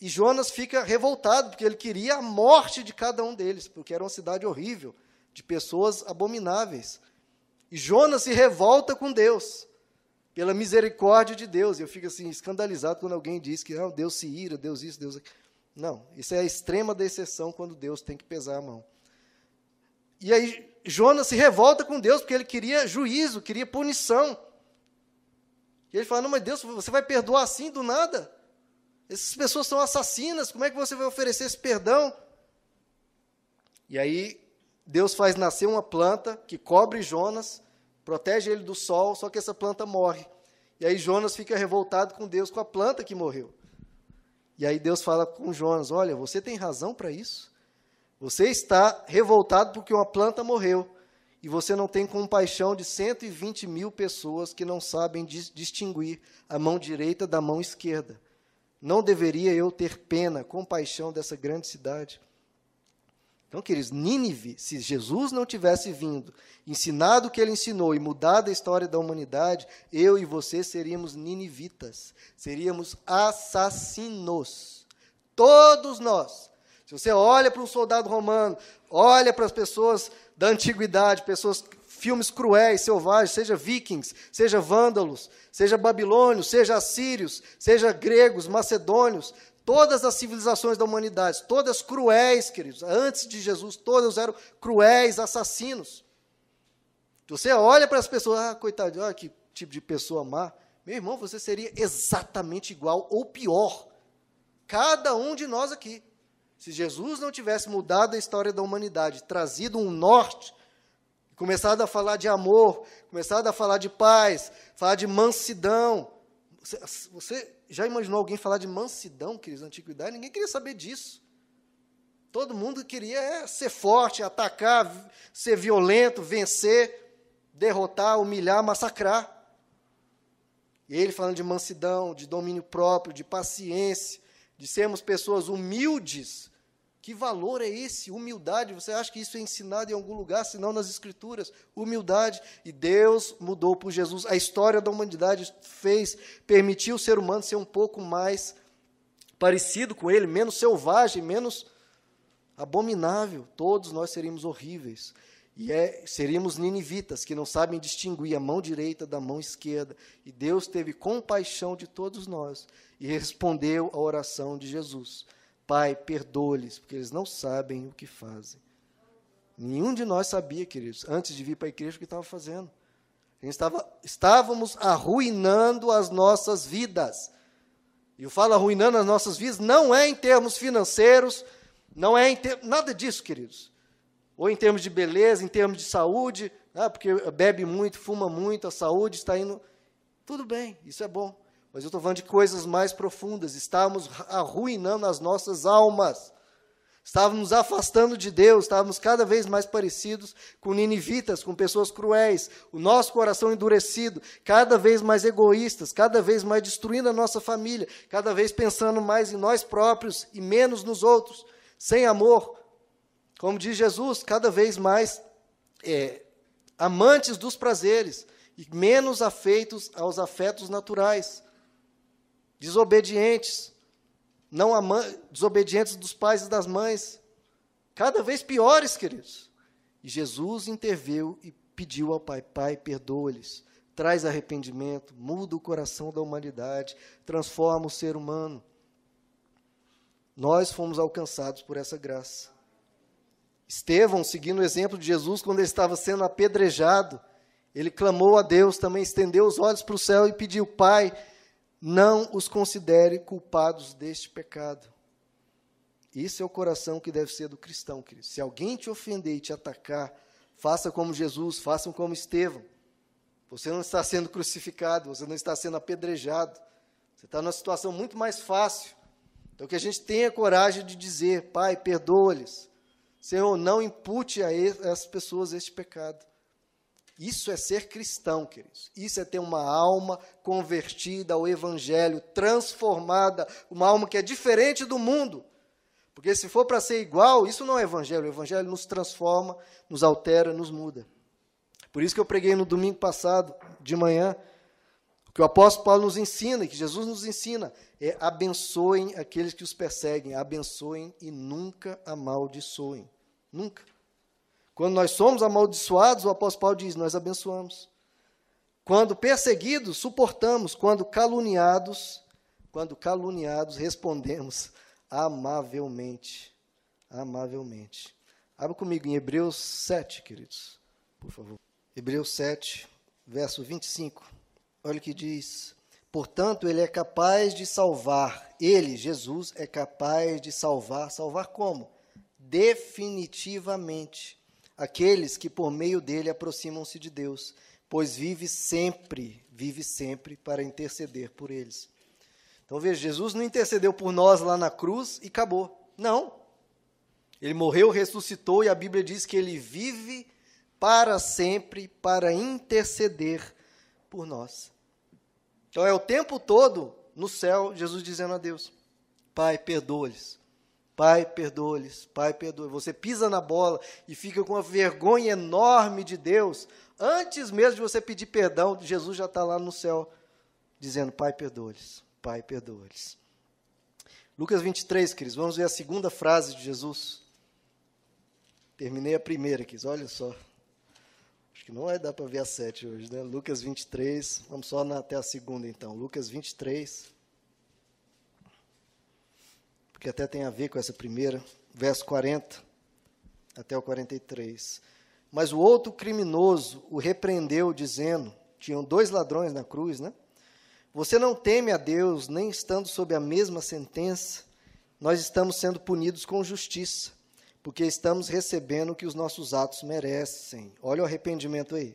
E Jonas fica revoltado, porque ele queria a morte de cada um deles, porque era uma cidade horrível, de pessoas abomináveis. E Jonas se revolta com Deus pela misericórdia de Deus. Eu fico assim, escandalizado quando alguém diz que oh, Deus se ira, Deus isso, Deus aquilo. Não, isso é a extrema da exceção quando Deus tem que pesar a mão. E aí Jonas se revolta com Deus porque ele queria juízo, queria punição. E ele fala: Não, mas Deus, você vai perdoar assim do nada? Essas pessoas são assassinas, como é que você vai oferecer esse perdão? E aí Deus faz nascer uma planta que cobre Jonas protege ele do sol, só que essa planta morre. E aí Jonas fica revoltado com Deus, com a planta que morreu. E aí Deus fala com Jonas: Olha, você tem razão para isso. Você está revoltado porque uma planta morreu. E você não tem compaixão de 120 mil pessoas que não sabem distinguir a mão direita da mão esquerda. Não deveria eu ter pena, compaixão dessa grande cidade? Então, queridos, Nínive, se Jesus não tivesse vindo, ensinado o que ele ensinou e mudado a história da humanidade, eu e você seríamos ninivitas, seríamos assassinos. Todos nós. Se você olha para um soldado romano, olha para as pessoas da antiguidade, pessoas, filmes cruéis, selvagens, seja vikings, seja vândalos, seja babilônios, seja assírios, seja gregos, macedônios, Todas as civilizações da humanidade, todas cruéis, queridos, antes de Jesus, todas eram cruéis, assassinos. Você olha para as pessoas, ah, coitado, olha que tipo de pessoa má. Meu irmão, você seria exatamente igual ou pior. Cada um de nós aqui. Se Jesus não tivesse mudado a história da humanidade, trazido um norte, começado a falar de amor, começado a falar de paz, falar de mansidão, você, você já imaginou alguém falar de mansidão, queridos, na antiguidade? Ninguém queria saber disso. Todo mundo queria é, ser forte, atacar, ser violento, vencer, derrotar, humilhar, massacrar. E ele falando de mansidão, de domínio próprio, de paciência, de sermos pessoas humildes, que valor é esse? Humildade. Você acha que isso é ensinado em algum lugar, senão nas Escrituras? Humildade. E Deus mudou por Jesus. A história da humanidade fez, permitiu o ser humano ser um pouco mais parecido com ele, menos selvagem, menos abominável. Todos nós seríamos horríveis. E é, seríamos ninivitas, que não sabem distinguir a mão direita da mão esquerda. E Deus teve compaixão de todos nós e respondeu à oração de Jesus. Pai, perdoa-lhes, porque eles não sabem o que fazem. Nenhum de nós sabia, queridos, antes de vir para a igreja, o que estava fazendo. Estava, estávamos arruinando as nossas vidas. E eu falo arruinando as nossas vidas, não é em termos financeiros, não é em ter, nada disso, queridos. Ou em termos de beleza, em termos de saúde, ah, porque bebe muito, fuma muito, a saúde está indo. Tudo bem, isso é bom. Mas eu estou falando de coisas mais profundas. Estamos arruinando as nossas almas. Estávamos afastando de Deus, estávamos cada vez mais parecidos com ninivitas, com pessoas cruéis, o nosso coração endurecido, cada vez mais egoístas, cada vez mais destruindo a nossa família, cada vez pensando mais em nós próprios e menos nos outros, sem amor. Como diz Jesus, cada vez mais é, amantes dos prazeres e menos afeitos aos afetos naturais, desobedientes, não desobedientes dos pais e das mães, cada vez piores, queridos. E Jesus interveio e pediu ao Pai: Pai, perdoa-lhes, traz arrependimento, muda o coração da humanidade, transforma o ser humano. Nós fomos alcançados por essa graça. Estevão, seguindo o exemplo de Jesus, quando ele estava sendo apedrejado, ele clamou a Deus, também estendeu os olhos para o céu e pediu: Pai, não os considere culpados deste pecado. Isso é o coração que deve ser do cristão, querido. Se alguém te ofender e te atacar, faça como Jesus, façam como Estevão. Você não está sendo crucificado, você não está sendo apedrejado. Você está numa situação muito mais fácil. Então, que a gente tenha coragem de dizer: Pai, perdoa-lhes. Senhor, não impute a essas pessoas este pecado. Isso é ser cristão, queridos. Isso é ter uma alma convertida ao Evangelho, transformada, uma alma que é diferente do mundo. Porque se for para ser igual, isso não é Evangelho. O Evangelho nos transforma, nos altera, nos muda. Por isso que eu preguei no domingo passado, de manhã, o que o apóstolo Paulo nos ensina, que Jesus nos ensina, é abençoem aqueles que os perseguem, abençoem e nunca amaldiçoem. Nunca. Quando nós somos amaldiçoados, o apóstolo Paulo diz: nós abençoamos. Quando perseguidos, suportamos. Quando caluniados, quando caluniados, respondemos amavelmente. Amavelmente. Abra comigo em Hebreus 7, queridos, por favor. Hebreus 7, verso 25. Olha o que diz. Portanto, ele é capaz de salvar. Ele, Jesus, é capaz de salvar. Salvar como? Definitivamente aqueles que por meio dele aproximam-se de Deus, pois vive sempre, vive sempre para interceder por eles. Então veja, Jesus não intercedeu por nós lá na cruz e acabou. Não. Ele morreu, ressuscitou e a Bíblia diz que ele vive para sempre para interceder por nós. Então é o tempo todo no céu Jesus dizendo a Deus: Pai, perdoa-lhes, Pai, perdoa-lhes, Pai, perdoa. Você pisa na bola e fica com uma vergonha enorme de Deus. Antes mesmo de você pedir perdão, Jesus já está lá no céu, dizendo: Pai, perdoa-lhes, Pai, perdoa-lhes. Lucas 23, queridos, vamos ver a segunda frase de Jesus. Terminei a primeira, queridos, olha só. Acho que não vai dar para ver a sete hoje, né? Lucas 23, vamos só na, até a segunda então. Lucas 23 porque até tem a ver com essa primeira, verso 40 até o 43. Mas o outro criminoso o repreendeu, dizendo: tinham dois ladrões na cruz, né? Você não teme a Deus, nem estando sob a mesma sentença, nós estamos sendo punidos com justiça, porque estamos recebendo o que os nossos atos merecem. Olha o arrependimento aí.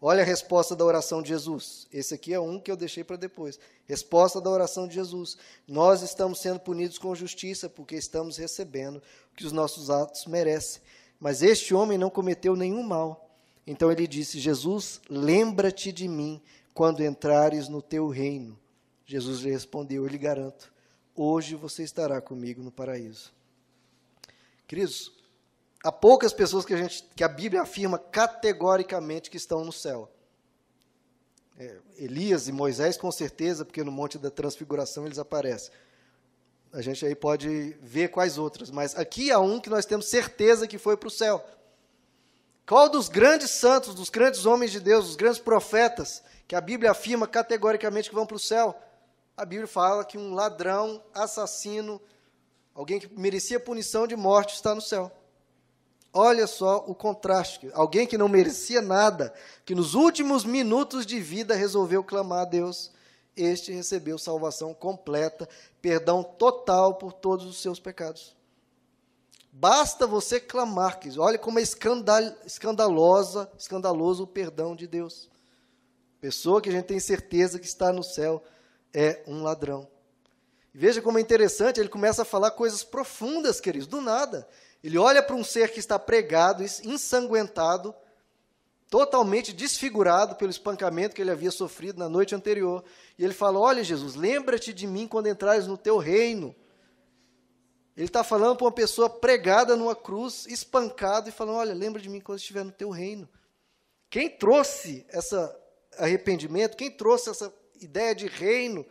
Olha a resposta da oração de Jesus. Esse aqui é um que eu deixei para depois. Resposta da oração de Jesus. Nós estamos sendo punidos com justiça porque estamos recebendo o que os nossos atos merecem. Mas este homem não cometeu nenhum mal. Então ele disse: Jesus, lembra-te de mim quando entrares no teu reino. Jesus lhe respondeu: Eu lhe garanto, hoje você estará comigo no paraíso. Queridos, Há poucas pessoas que a, gente, que a Bíblia afirma categoricamente que estão no céu. É, Elias e Moisés, com certeza, porque no Monte da Transfiguração eles aparecem. A gente aí pode ver quais outras, mas aqui há um que nós temos certeza que foi para o céu. Qual dos grandes santos, dos grandes homens de Deus, dos grandes profetas, que a Bíblia afirma categoricamente que vão para o céu? A Bíblia fala que um ladrão, assassino, alguém que merecia punição de morte está no céu. Olha só o contraste. Alguém que não merecia nada, que nos últimos minutos de vida resolveu clamar a Deus, este recebeu salvação completa, perdão total por todos os seus pecados. Basta você clamar, que olha como é escandal, escandalosa, escandaloso o perdão de Deus. Pessoa que a gente tem certeza que está no céu é um ladrão. Veja como é interessante, ele começa a falar coisas profundas, queridos, do nada. Ele olha para um ser que está pregado, ensanguentado, totalmente desfigurado pelo espancamento que ele havia sofrido na noite anterior. E ele fala: Olha, Jesus, lembra-te de mim quando entrares no teu reino. Ele está falando para uma pessoa pregada numa cruz, espancado, e falando: Olha, lembra de mim quando estiver no teu reino. Quem trouxe esse arrependimento, quem trouxe essa ideia de reino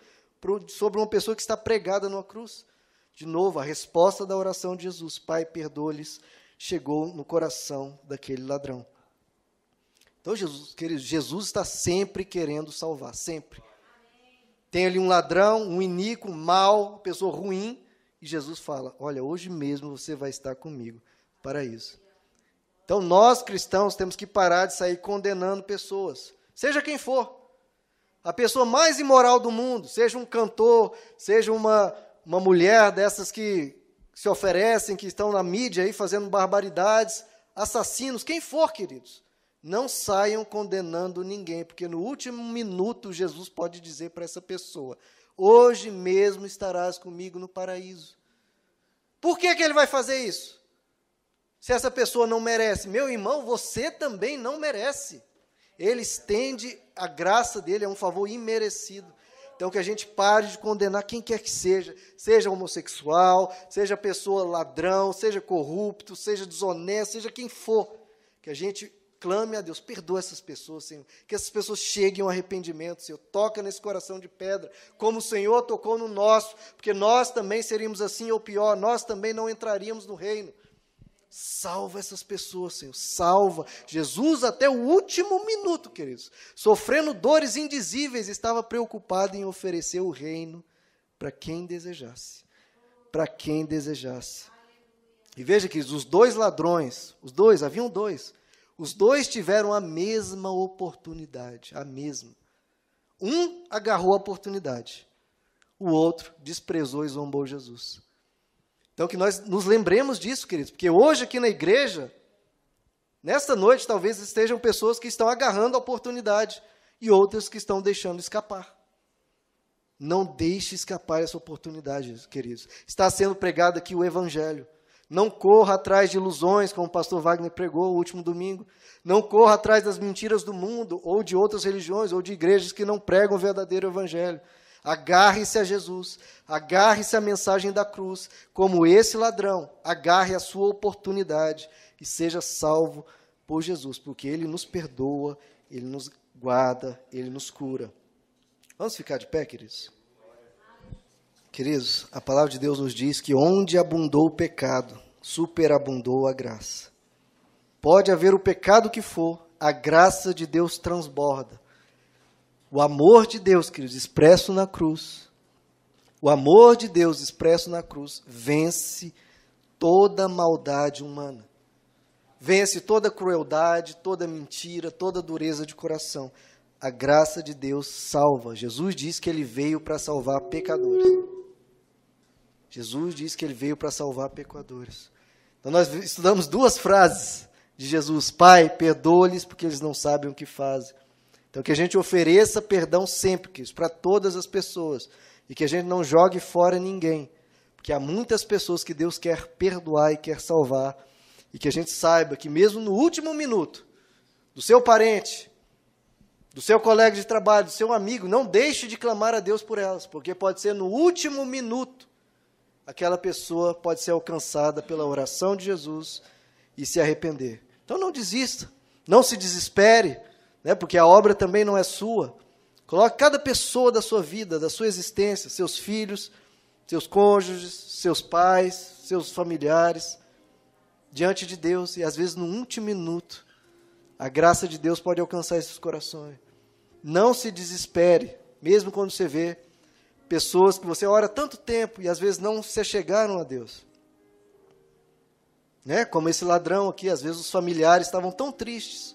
sobre uma pessoa que está pregada numa cruz? De novo, a resposta da oração de Jesus: Pai, perdoa-lhes, chegou no coração daquele ladrão. Então, Jesus, queridos, Jesus está sempre querendo salvar, sempre. Tem ali um ladrão, um iníquo, um mal, pessoa ruim, e Jesus fala: Olha, hoje mesmo você vai estar comigo para isso. Então, nós cristãos temos que parar de sair condenando pessoas, seja quem for. A pessoa mais imoral do mundo, seja um cantor, seja uma, uma mulher dessas que se oferecem, que estão na mídia aí fazendo barbaridades, assassinos, quem for, queridos. Não saiam condenando ninguém, porque no último minuto Jesus pode dizer para essa pessoa: Hoje mesmo estarás comigo no paraíso. Por que, que ele vai fazer isso? Se essa pessoa não merece, meu irmão, você também não merece. Ele estende a graça dele, é um favor imerecido. Então, que a gente pare de condenar quem quer que seja, seja homossexual, seja pessoa ladrão, seja corrupto, seja desonesto, seja quem for. Que a gente clame a Deus, perdoa essas pessoas, Senhor. Que essas pessoas cheguem ao arrependimento, Senhor. Toca nesse coração de pedra, como o Senhor tocou no nosso, porque nós também seríamos assim ou pior, nós também não entraríamos no reino. Salva essas pessoas, Senhor. Salva. Jesus, até o último minuto, queridos, sofrendo dores indizíveis, estava preocupado em oferecer o reino para quem desejasse. Para quem desejasse. E veja que os dois ladrões, os dois, haviam dois, os dois tiveram a mesma oportunidade, a mesma. Um agarrou a oportunidade, o outro desprezou e zombou Jesus. Então, que nós nos lembremos disso, queridos, porque hoje aqui na igreja, nesta noite, talvez estejam pessoas que estão agarrando a oportunidade e outras que estão deixando escapar. Não deixe escapar essa oportunidade, queridos. Está sendo pregado aqui o Evangelho. Não corra atrás de ilusões, como o pastor Wagner pregou o último domingo. Não corra atrás das mentiras do mundo, ou de outras religiões, ou de igrejas que não pregam o verdadeiro evangelho. Agarre-se a Jesus, agarre-se à mensagem da cruz, como esse ladrão, agarre a sua oportunidade e seja salvo por Jesus, porque ele nos perdoa, ele nos guarda, ele nos cura. Vamos ficar de pé, queridos? Queridos, a palavra de Deus nos diz que onde abundou o pecado, superabundou a graça. Pode haver o pecado que for, a graça de Deus transborda. O amor de Deus, queridos, expresso na cruz, o amor de Deus expresso na cruz vence toda maldade humana. Vence toda crueldade, toda mentira, toda dureza de coração. A graça de Deus salva. Jesus diz que ele veio para salvar pecadores. Jesus diz que ele veio para salvar pecadores. Então nós estudamos duas frases de Jesus: Pai, perdoa-lhes porque eles não sabem o que fazem. Então que a gente ofereça perdão sempre, para todas as pessoas, e que a gente não jogue fora ninguém, porque há muitas pessoas que Deus quer perdoar e quer salvar, e que a gente saiba que mesmo no último minuto do seu parente, do seu colega de trabalho, do seu amigo, não deixe de clamar a Deus por elas, porque pode ser no último minuto aquela pessoa pode ser alcançada pela oração de Jesus e se arrepender. Então não desista, não se desespere, né, porque a obra também não é sua. Coloque cada pessoa da sua vida, da sua existência, seus filhos, seus cônjuges, seus pais, seus familiares, diante de Deus, e às vezes no último minuto, a graça de Deus pode alcançar esses corações. Não se desespere, mesmo quando você vê Pessoas que você ora tanto tempo e às vezes não se chegaram a Deus. Né? Como esse ladrão aqui, às vezes os familiares estavam tão tristes.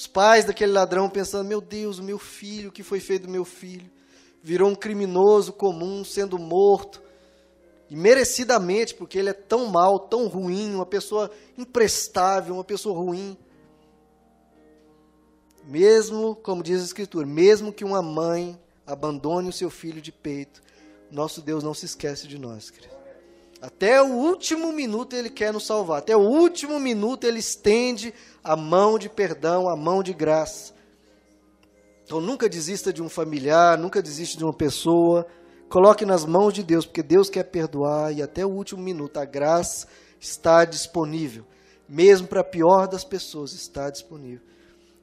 Os pais daquele ladrão pensando: meu Deus, o meu filho, o que foi feito do meu filho? Virou um criminoso comum, sendo morto. E merecidamente, porque ele é tão mal, tão ruim, uma pessoa imprestável, uma pessoa ruim. Mesmo, como diz a Escritura, mesmo que uma mãe abandone o seu filho de peito, nosso Deus não se esquece de nós, querido. Até o último minuto ele quer nos salvar. Até o último minuto ele estende a mão de perdão, a mão de graça. Então nunca desista de um familiar, nunca desista de uma pessoa. Coloque nas mãos de Deus, porque Deus quer perdoar e até o último minuto a graça está disponível. Mesmo para a pior das pessoas, está disponível.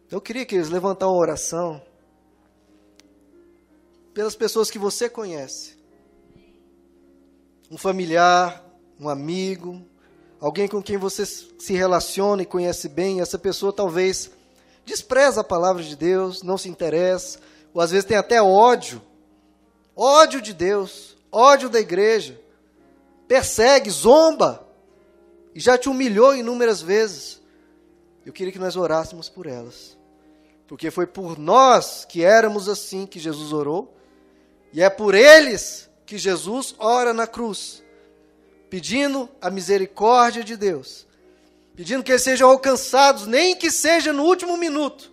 Então eu queria que eles levantassem uma oração pelas pessoas que você conhece um familiar, um amigo, alguém com quem você se relaciona e conhece bem, essa pessoa talvez despreza a palavra de Deus, não se interessa, ou às vezes tem até ódio, ódio de Deus, ódio da igreja, persegue, zomba, e já te humilhou inúmeras vezes. Eu queria que nós orássemos por elas, porque foi por nós que éramos assim que Jesus orou, e é por eles que Jesus ora na cruz, pedindo a misericórdia de Deus, pedindo que eles sejam alcançados, nem que seja no último minuto.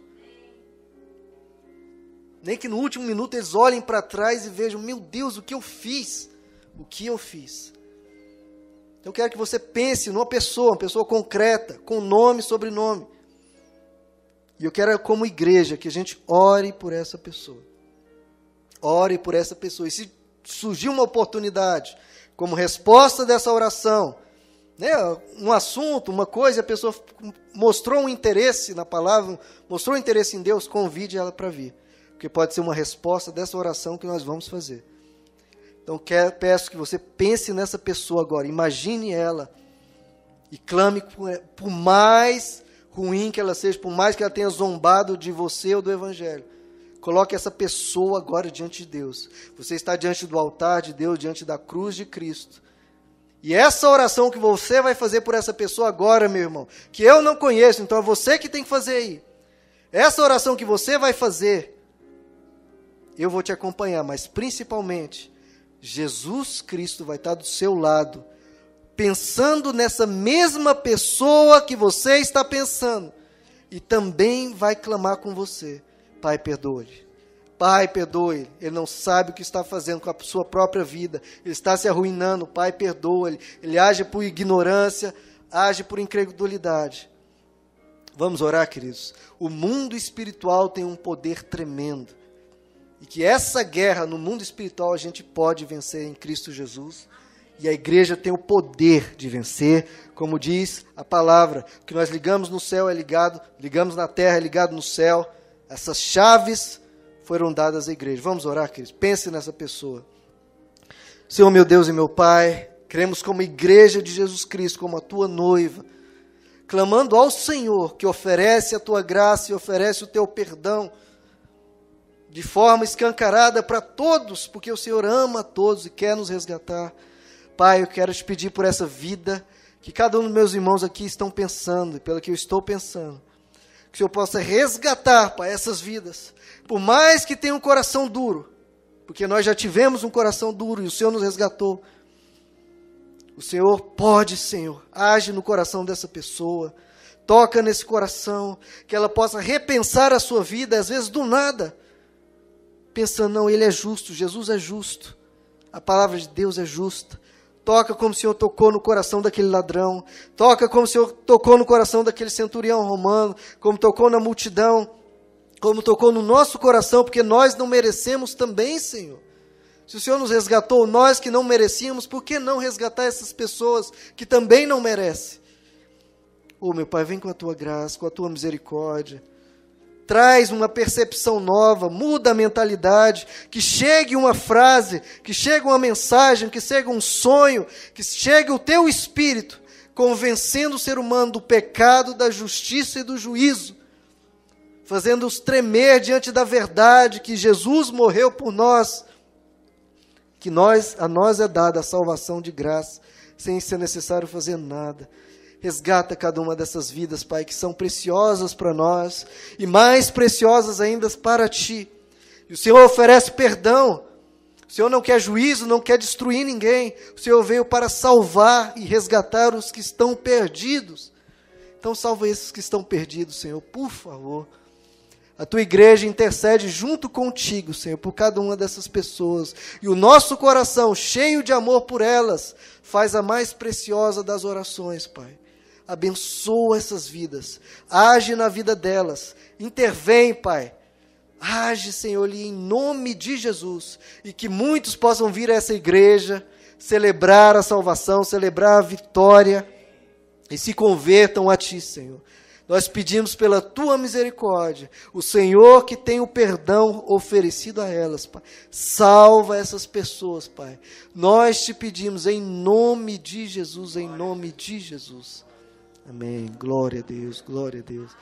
Nem que no último minuto eles olhem para trás e vejam: meu Deus, o que eu fiz? O que eu fiz? Então eu quero que você pense numa pessoa, uma pessoa concreta, com nome e sobrenome. E eu quero, como igreja, que a gente ore por essa pessoa. Ore por essa pessoa. E se surgiu uma oportunidade, como resposta dessa oração, né, um assunto, uma coisa, a pessoa mostrou um interesse na palavra, mostrou um interesse em Deus, convide ela para vir. Porque pode ser uma resposta dessa oração que nós vamos fazer. Então quero, peço que você pense nessa pessoa agora, imagine ela e clame por, por mais ruim que ela seja, por mais que ela tenha zombado de você ou do Evangelho. Coloque essa pessoa agora diante de Deus. Você está diante do altar de Deus, diante da cruz de Cristo. E essa oração que você vai fazer por essa pessoa agora, meu irmão, que eu não conheço, então é você que tem que fazer aí. Essa oração que você vai fazer, eu vou te acompanhar, mas principalmente, Jesus Cristo vai estar do seu lado, pensando nessa mesma pessoa que você está pensando, e também vai clamar com você. Pai, perdoe. Pai, perdoe. Ele não sabe o que está fazendo com a sua própria vida. Ele está se arruinando. Pai, perdoe. Ele age por ignorância, age por incredulidade. Vamos orar, queridos. O mundo espiritual tem um poder tremendo. E que essa guerra no mundo espiritual a gente pode vencer em Cristo Jesus. E a igreja tem o poder de vencer, como diz a palavra, que nós ligamos no céu é ligado, ligamos na terra é ligado no céu. Essas chaves foram dadas à igreja. Vamos orar, queridos? Pense nessa pessoa. Senhor, meu Deus e meu Pai, cremos como igreja de Jesus Cristo, como a tua noiva, clamando ao Senhor que oferece a tua graça e oferece o teu perdão de forma escancarada para todos, porque o Senhor ama a todos e quer nos resgatar. Pai, eu quero te pedir por essa vida que cada um dos meus irmãos aqui estão pensando, e pela que eu estou pensando que o Senhor possa resgatar, Pai, essas vidas. Por mais que tenha um coração duro, porque nós já tivemos um coração duro e o Senhor nos resgatou. O Senhor pode, Senhor, age no coração dessa pessoa, toca nesse coração, que ela possa repensar a sua vida, às vezes do nada, pensando, não, Ele é justo, Jesus é justo, a palavra de Deus é justa. Toca como o Senhor tocou no coração daquele ladrão. Toca como o Senhor tocou no coração daquele centurião romano. Como tocou na multidão. Como tocou no nosso coração, porque nós não merecemos também, Senhor. Se o Senhor nos resgatou, nós que não merecíamos, por que não resgatar essas pessoas que também não merecem? Oh, meu Pai, vem com a tua graça, com a tua misericórdia traz uma percepção nova, muda a mentalidade, que chegue uma frase, que chegue uma mensagem, que chegue um sonho, que chegue o teu espírito, convencendo o ser humano do pecado, da justiça e do juízo, fazendo-os tremer diante da verdade que Jesus morreu por nós, que nós a nós é dada a salvação de graça, sem ser necessário fazer nada. Resgata cada uma dessas vidas, Pai, que são preciosas para nós e mais preciosas ainda para Ti. E o Senhor oferece perdão. O Senhor não quer juízo, não quer destruir ninguém. O Senhor veio para salvar e resgatar os que estão perdidos. Então, salva esses que estão perdidos, Senhor, por favor. A tua igreja intercede junto contigo, Senhor, por cada uma dessas pessoas. E o nosso coração, cheio de amor por elas, faz a mais preciosa das orações, Pai. Abençoa essas vidas. Age na vida delas. Intervém, Pai. Age, Senhor, em nome de Jesus. E que muitos possam vir a essa igreja, celebrar a salvação, celebrar a vitória e se convertam a Ti, Senhor. Nós pedimos pela tua misericórdia, o Senhor que tem o perdão oferecido a elas, Pai. Salva essas pessoas, Pai. Nós te pedimos em nome de Jesus, em nome de Jesus. Amém. Glória a Deus, glória a Deus.